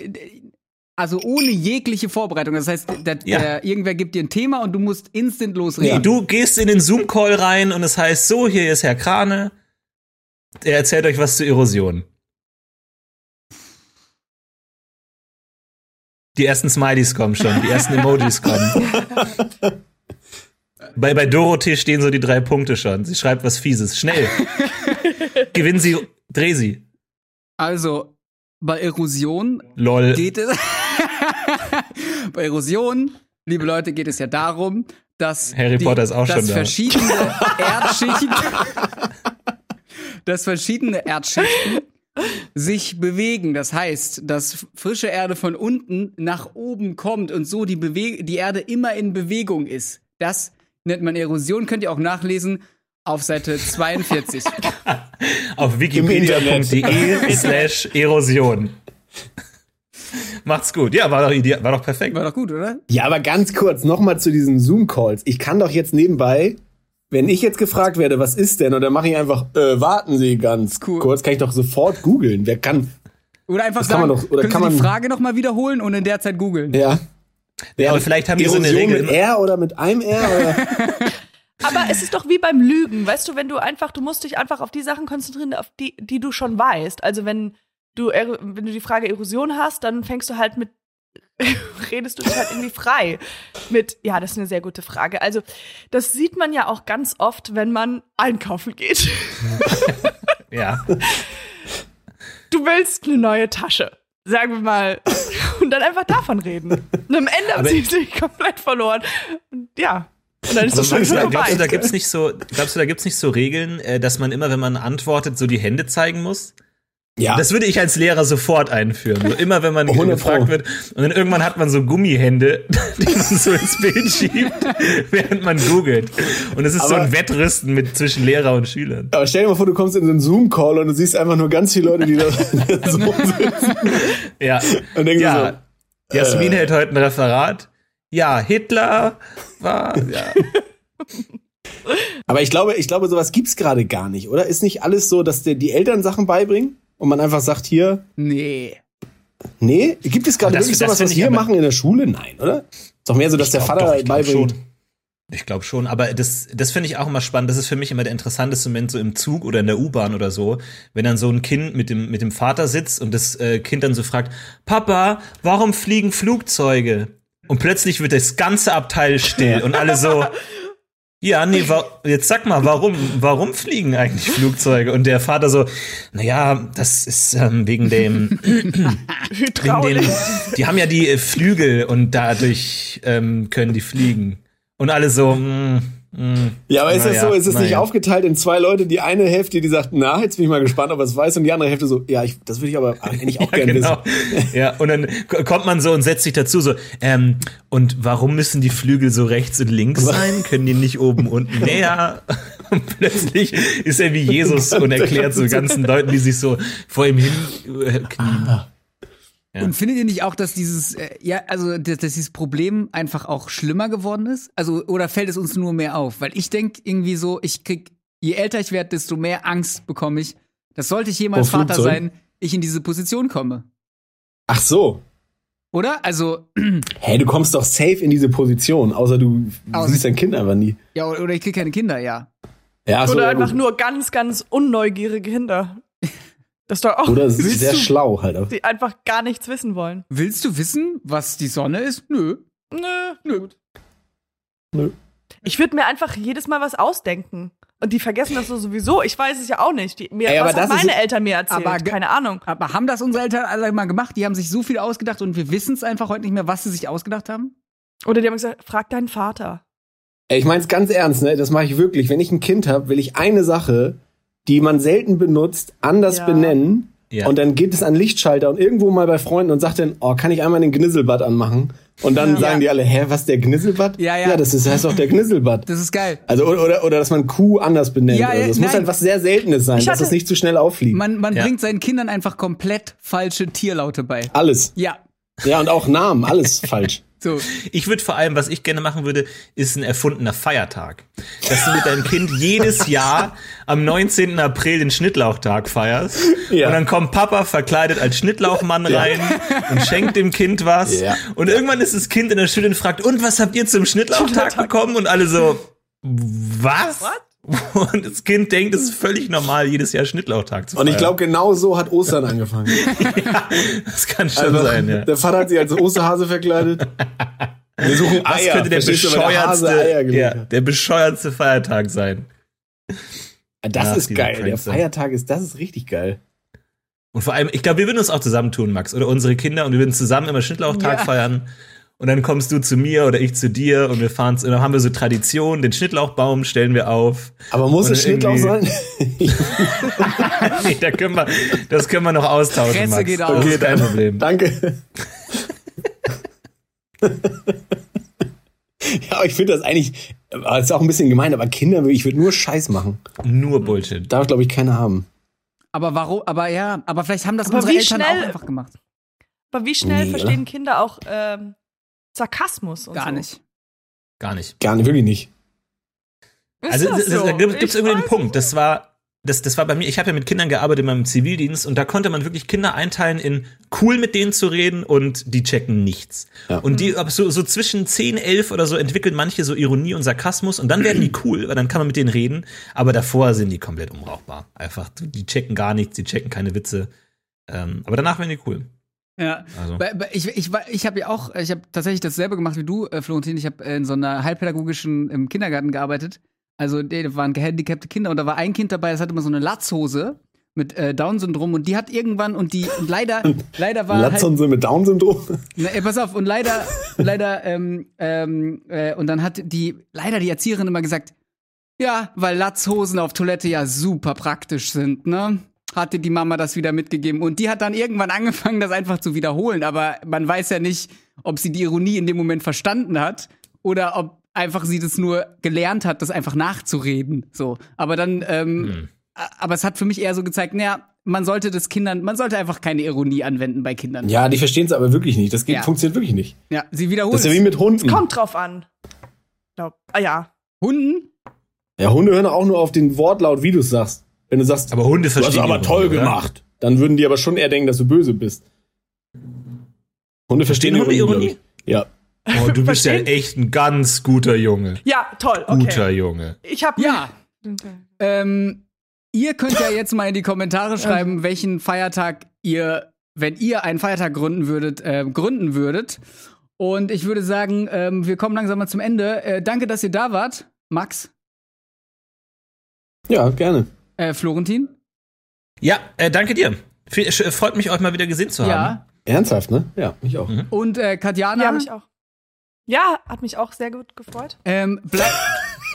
also ohne jegliche Vorbereitung. Das heißt, der, Ja. der, irgendwer gibt dir ein Thema und du musst instant losreden. Ja. Du gehst in den Zoom-Call rein und es heißt so, hier ist Herr Krane. Er erzählt euch was zur Erosion. Die ersten Smileys kommen schon, die ersten Emojis kommen. Bei, bei Dorothee stehen so die drei Punkte schon. Sie schreibt was Fieses. Schnell. Gewinn sie, dreh sie. Also, bei Erosion Lol. geht es. bei Erosion, liebe Leute, geht es ja darum, dass. Harry Potter ist auch schon da. verschiedene Erdschichten. dass verschiedene Erdschichten sich bewegen. Das heißt, dass frische Erde von unten nach oben kommt und so die, Bewe die Erde immer in Bewegung ist. Das nennt man Erosion. Könnt ihr auch nachlesen auf Seite 42. Auf wikipedia.de slash Erosion. Macht's gut. Ja, war doch, war doch perfekt. War doch gut, oder? Ja, aber ganz kurz nochmal zu diesen Zoom-Calls. Ich kann doch jetzt nebenbei, wenn ich jetzt gefragt werde, was ist denn, und dann mache ich einfach, äh, warten Sie ganz Cool. kurz, kann ich doch sofort googeln. Wer kann, Oder einfach Das kann sagen, man doch- oder können kann Sie die man- Frage noch mal wiederholen und in der Zeit googeln. ja. Ja, aber vielleicht haben die so eine Regel. mit R oder mit einem R? Oder? Aber es ist doch wie beim Lügen, weißt du, wenn du einfach, du musst dich einfach auf die Sachen konzentrieren, auf die, die du schon weißt. Also wenn du, wenn du die Frage Erosion hast, dann fängst du halt mit, redest du dich halt irgendwie frei mit, ja, das ist eine sehr gute Frage. Also das sieht man ja auch ganz oft, wenn man einkaufen geht. Ja. Du willst eine neue Tasche. Sagen wir mal. Und dann einfach davon reden. Und am Ende haben sie sich komplett verloren. Und ja. Und dann ist das schon schon glaubst du, da vorbei. gibt's nicht so, glaubst du, da gibt's nicht so Regeln, äh, dass man immer, wenn man antwortet, so die Hände zeigen muss? Ja. Das würde ich als Lehrer sofort einführen. So immer, wenn man 100 gefragt wird. Und dann irgendwann hat man so Gummihände, die man so ins Bild schiebt, während man googelt. Und es ist so Aber- ein Wettrüsten mit zwischen Lehrer und Schülern. Aber stell dir mal vor, du kommst in so einen Zoom-Call und du siehst einfach nur ganz viele Leute, die da so sitzen. Ja. Und denken ja. Jasmin äh, hält heute ein Referat. Ja, Hitler war, ja. Aber ich glaube, ich glaube, sowas gibt's gerade gar nicht, oder? Ist nicht alles so, dass die Eltern Sachen beibringen und man einfach sagt, hier, Nee. nee, gibt es gerade wirklich sowas, was wir machen in der Schule? Nein, oder? Ist doch mehr so, dass der glaub Vater doch, beibringt. Ich glaube schon, aber das, das finde ich auch immer spannend. Das ist für mich immer der interessanteste Moment so im Zug oder in der U-Bahn oder so, wenn dann so ein Kind mit dem, mit dem Vater sitzt und das äh, Kind dann so fragt, Papa, warum fliegen Flugzeuge? Und plötzlich wird das ganze Abteil still und alle so, ja, nee, jetzt sag mal, warum, warum fliegen eigentlich Flugzeuge? Und der Vater so, naja, das ist ähm, wegen dem, wegen dem, die haben ja die äh, Flügel und dadurch ähm, können die fliegen. Und alle so, mm, mm, Ja, aber ist das ja, so, ist es nicht aufgeteilt in zwei Leute, die eine Hälfte, die sagt, na, jetzt bin ich mal gespannt, ob er es weiß, und die andere Hälfte so, ja, ich, das würde ich aber eigentlich auch ja, gerne genau. wissen. Ja, und dann kommt man so und setzt sich dazu so, ähm, und warum müssen die Flügel so rechts und links sein? Können die nicht oben unten näher? Und plötzlich ist er wie Jesus und erklärt so ganzen Leuten, die sich so vor ihm hin äh, knien. Ah. Ja. Und findet ihr nicht auch, dass dieses, äh, ja, also dass, dass, dieses Problem einfach auch schlimmer geworden ist? Also, oder fällt es uns nur mehr auf? Weil ich denke irgendwie so, ich krieg, je älter ich werde, desto mehr Angst bekomme ich. Das sollte ich jemals oh, Vater sein, ich in diese Position komme. Ach so. Oder? Also. Hey, du kommst doch safe in diese Position, außer du außer siehst dein Kind einfach nie. Ja, oder ich krieg keine Kinder, ja. ja so, oder einfach nur ganz, ganz unneugierige Kinder. Das ist doch auch Oder sehr schlau halt. Auch. Die einfach gar nichts wissen wollen. Willst du wissen, was die Sonne ist? Nö. Nö. Nö. Nö. Ich würde mir einfach jedes Mal was ausdenken. Und die vergessen das so sowieso. Ich weiß es ja auch nicht. Die, mir, Ey, was haben meine Eltern mir erzählt? Aber, Keine Ahnung. Aber haben das unsere Eltern alle mal gemacht? Die haben sich so viel ausgedacht und wir wissen es einfach heute nicht mehr, was sie sich ausgedacht haben? Oder die haben gesagt, frag deinen Vater. Ey, ich meine es ganz ernst, ne? Das mache ich wirklich. Wenn ich ein Kind habe, will ich eine Sache, die man selten benutzt, anders ja. benennen. Ja. Und dann geht es an Lichtschalter und irgendwo mal bei Freunden und sagt dann, oh, kann ich einmal den Gnisselbad anmachen? Und dann ja. sagen die alle, hä, was der Gnisselbad? Ja, ja. Ja, das ist, heißt doch der Gnisselbad. Das ist geil. Also oder oder, oder dass man Kuh anders benennt. Ja, also es muss halt was sehr Seltenes sein, hatte, dass es nicht zu schnell auffliegt. Man, man ja. bringt seinen Kindern einfach komplett falsche Tierlaute bei. Alles. Ja. Ja, und auch Namen, alles falsch. So. Ich würde vor allem, was ich gerne machen würde, ist ein erfundener Feiertag. Dass du mit deinem Kind jedes Jahr am 19. April den Schnittlauchtag feierst. Ja. Und dann kommt Papa verkleidet als Schnittlauchmann rein ja. und schenkt dem Kind was. Ja. Und irgendwann ist das Kind in der Schule und fragt, und was habt ihr zum Schnittlauchtag bekommen? Und alle so, was? What? Und das Kind denkt, es ist völlig normal, jedes Jahr Schnittlauchtag zu feiern. Und ich glaube, genau so hat Ostern angefangen. ja, das kann schon also, sein, ja. Der Vater hat sich als Osterhase verkleidet. Wir suchen Eier. Das könnte der bescheuertste, der, ja, der bescheuertste Feiertag sein. Das Ach, ist geil. Der Feiertag ist, das ist richtig geil. Und vor allem, ich glaube, wir würden uns auch zusammentun, Max, oder unsere Kinder, und wir würden zusammen immer Schnittlauchtag ja. feiern und dann kommst du zu mir oder ich zu dir und wir fahren und dann haben wir so Tradition, den Schnittlauchbaum stellen wir auf. Aber muss es Schnittlauch sein? nee, da können wir, das können wir noch austauschen. Grenze Max. geht aus. Okay, kein Problem. Danke. ja, ich finde das eigentlich, das ist auch ein bisschen gemein, aber Kinder, ich würde nur Scheiß machen. Nur Bullshit. Darf, glaube ich, keiner haben. Aber warum, aber ja, aber vielleicht haben das aber unsere Eltern schnell, auch einfach gemacht. Aber wie schnell nee, verstehen oder? Kinder auch ähm, Sarkasmus und Gar so. nicht. Gar nicht. Gar nicht, wirklich nicht. also so? da gibt es irgendwie einen Punkt. Das war, das, das war bei mir, ich habe ja mit Kindern gearbeitet in meinem Zivildienst und da konnte man wirklich Kinder einteilen in cool mit denen zu reden und die checken nichts. Ja. Und die, so, so zwischen 10, 11 oder so entwickeln manche so Ironie und Sarkasmus und dann werden die cool, weil dann kann man mit denen reden, aber davor sind die komplett unbrauchbar. Einfach, die checken gar nichts, die checken keine Witze. Ähm, aber danach werden die cool. Ja, also. ich, ich, ich habe ja auch, ich habe tatsächlich dasselbe gemacht wie du, äh, Florentin. Ich habe in so einer halbpädagogischen im Kindergarten gearbeitet. Also da waren gehandicapte Kinder und da war ein Kind dabei, das hatte immer so eine Latzhose mit äh, Down-Syndrom und die hat irgendwann und die und leider leider war halt Latzhose halt, mit Down-Syndrom. Ey, pass auf und leider leider ähm, ähm, äh, und dann hat die leider die Erzieherin immer gesagt, ja, weil Latzhosen auf Toilette ja super praktisch sind, ne? Hatte die Mama das wieder mitgegeben. Und die hat dann irgendwann angefangen, das einfach zu wiederholen. Aber man weiß ja nicht, ob sie die Ironie in dem Moment verstanden hat oder ob einfach sie das nur gelernt hat, das einfach nachzureden. So. Aber dann, ähm, hm. aber es hat für mich eher so gezeigt, naja, man sollte das Kindern, man sollte einfach keine Ironie anwenden bei Kindern. Ja, die verstehen es aber wirklich nicht. Das geht, ja. funktioniert wirklich nicht. Ja, sie wiederholen. Das ist ja wie mit Hunden. Es kommt drauf an. Glaub, ah ja. Hunden? Ja, Hunde hören auch nur auf den Wortlaut, wie du es sagst. Wenn du sagst, aber Hunde verstehen du hast aber toll Hunde, gemacht, dann würden die aber schon eher denken, dass du böse bist. Hunde verstehen, Hunde Ironie. Ja. Oh, du bist ja echt ein ganz guter Junge. Ja, toll. Okay. Guter Junge. Ich hab ja. Ähm, ihr könnt ja jetzt mal in die Kommentare schreiben, welchen Feiertag ihr, wenn ihr einen Feiertag gründen würdet, äh, gründen würdet. Und ich würde sagen, ähm, wir kommen langsam mal zum Ende. Äh, danke, dass ihr da wart, Max. Ja, gerne. Äh, Florentin? Ja, äh, danke dir. Freut mich, euch mal wieder gesehen zu haben. Ja. Ernsthaft, ne? Ja, mich auch. Mhm. Und äh, Katjana? Ja, mich auch. Ja, hat mich auch sehr gut gefreut. Ähm, bleib.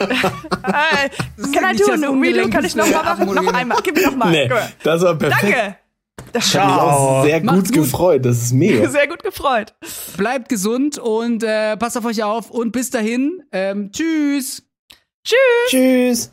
äh, can I do a Redo? Kann ich noch mal machen? Noch einmal. Gib mir noch mal. Nee, das war perfekt. Danke. Das hat mich auch sehr gut, gut, gefreut. Das ist mega. Sehr gut gefreut. Bleibt gesund und äh, passt auf euch auf. Und bis dahin, ähm, tschüss. Tschüss. Tschüss.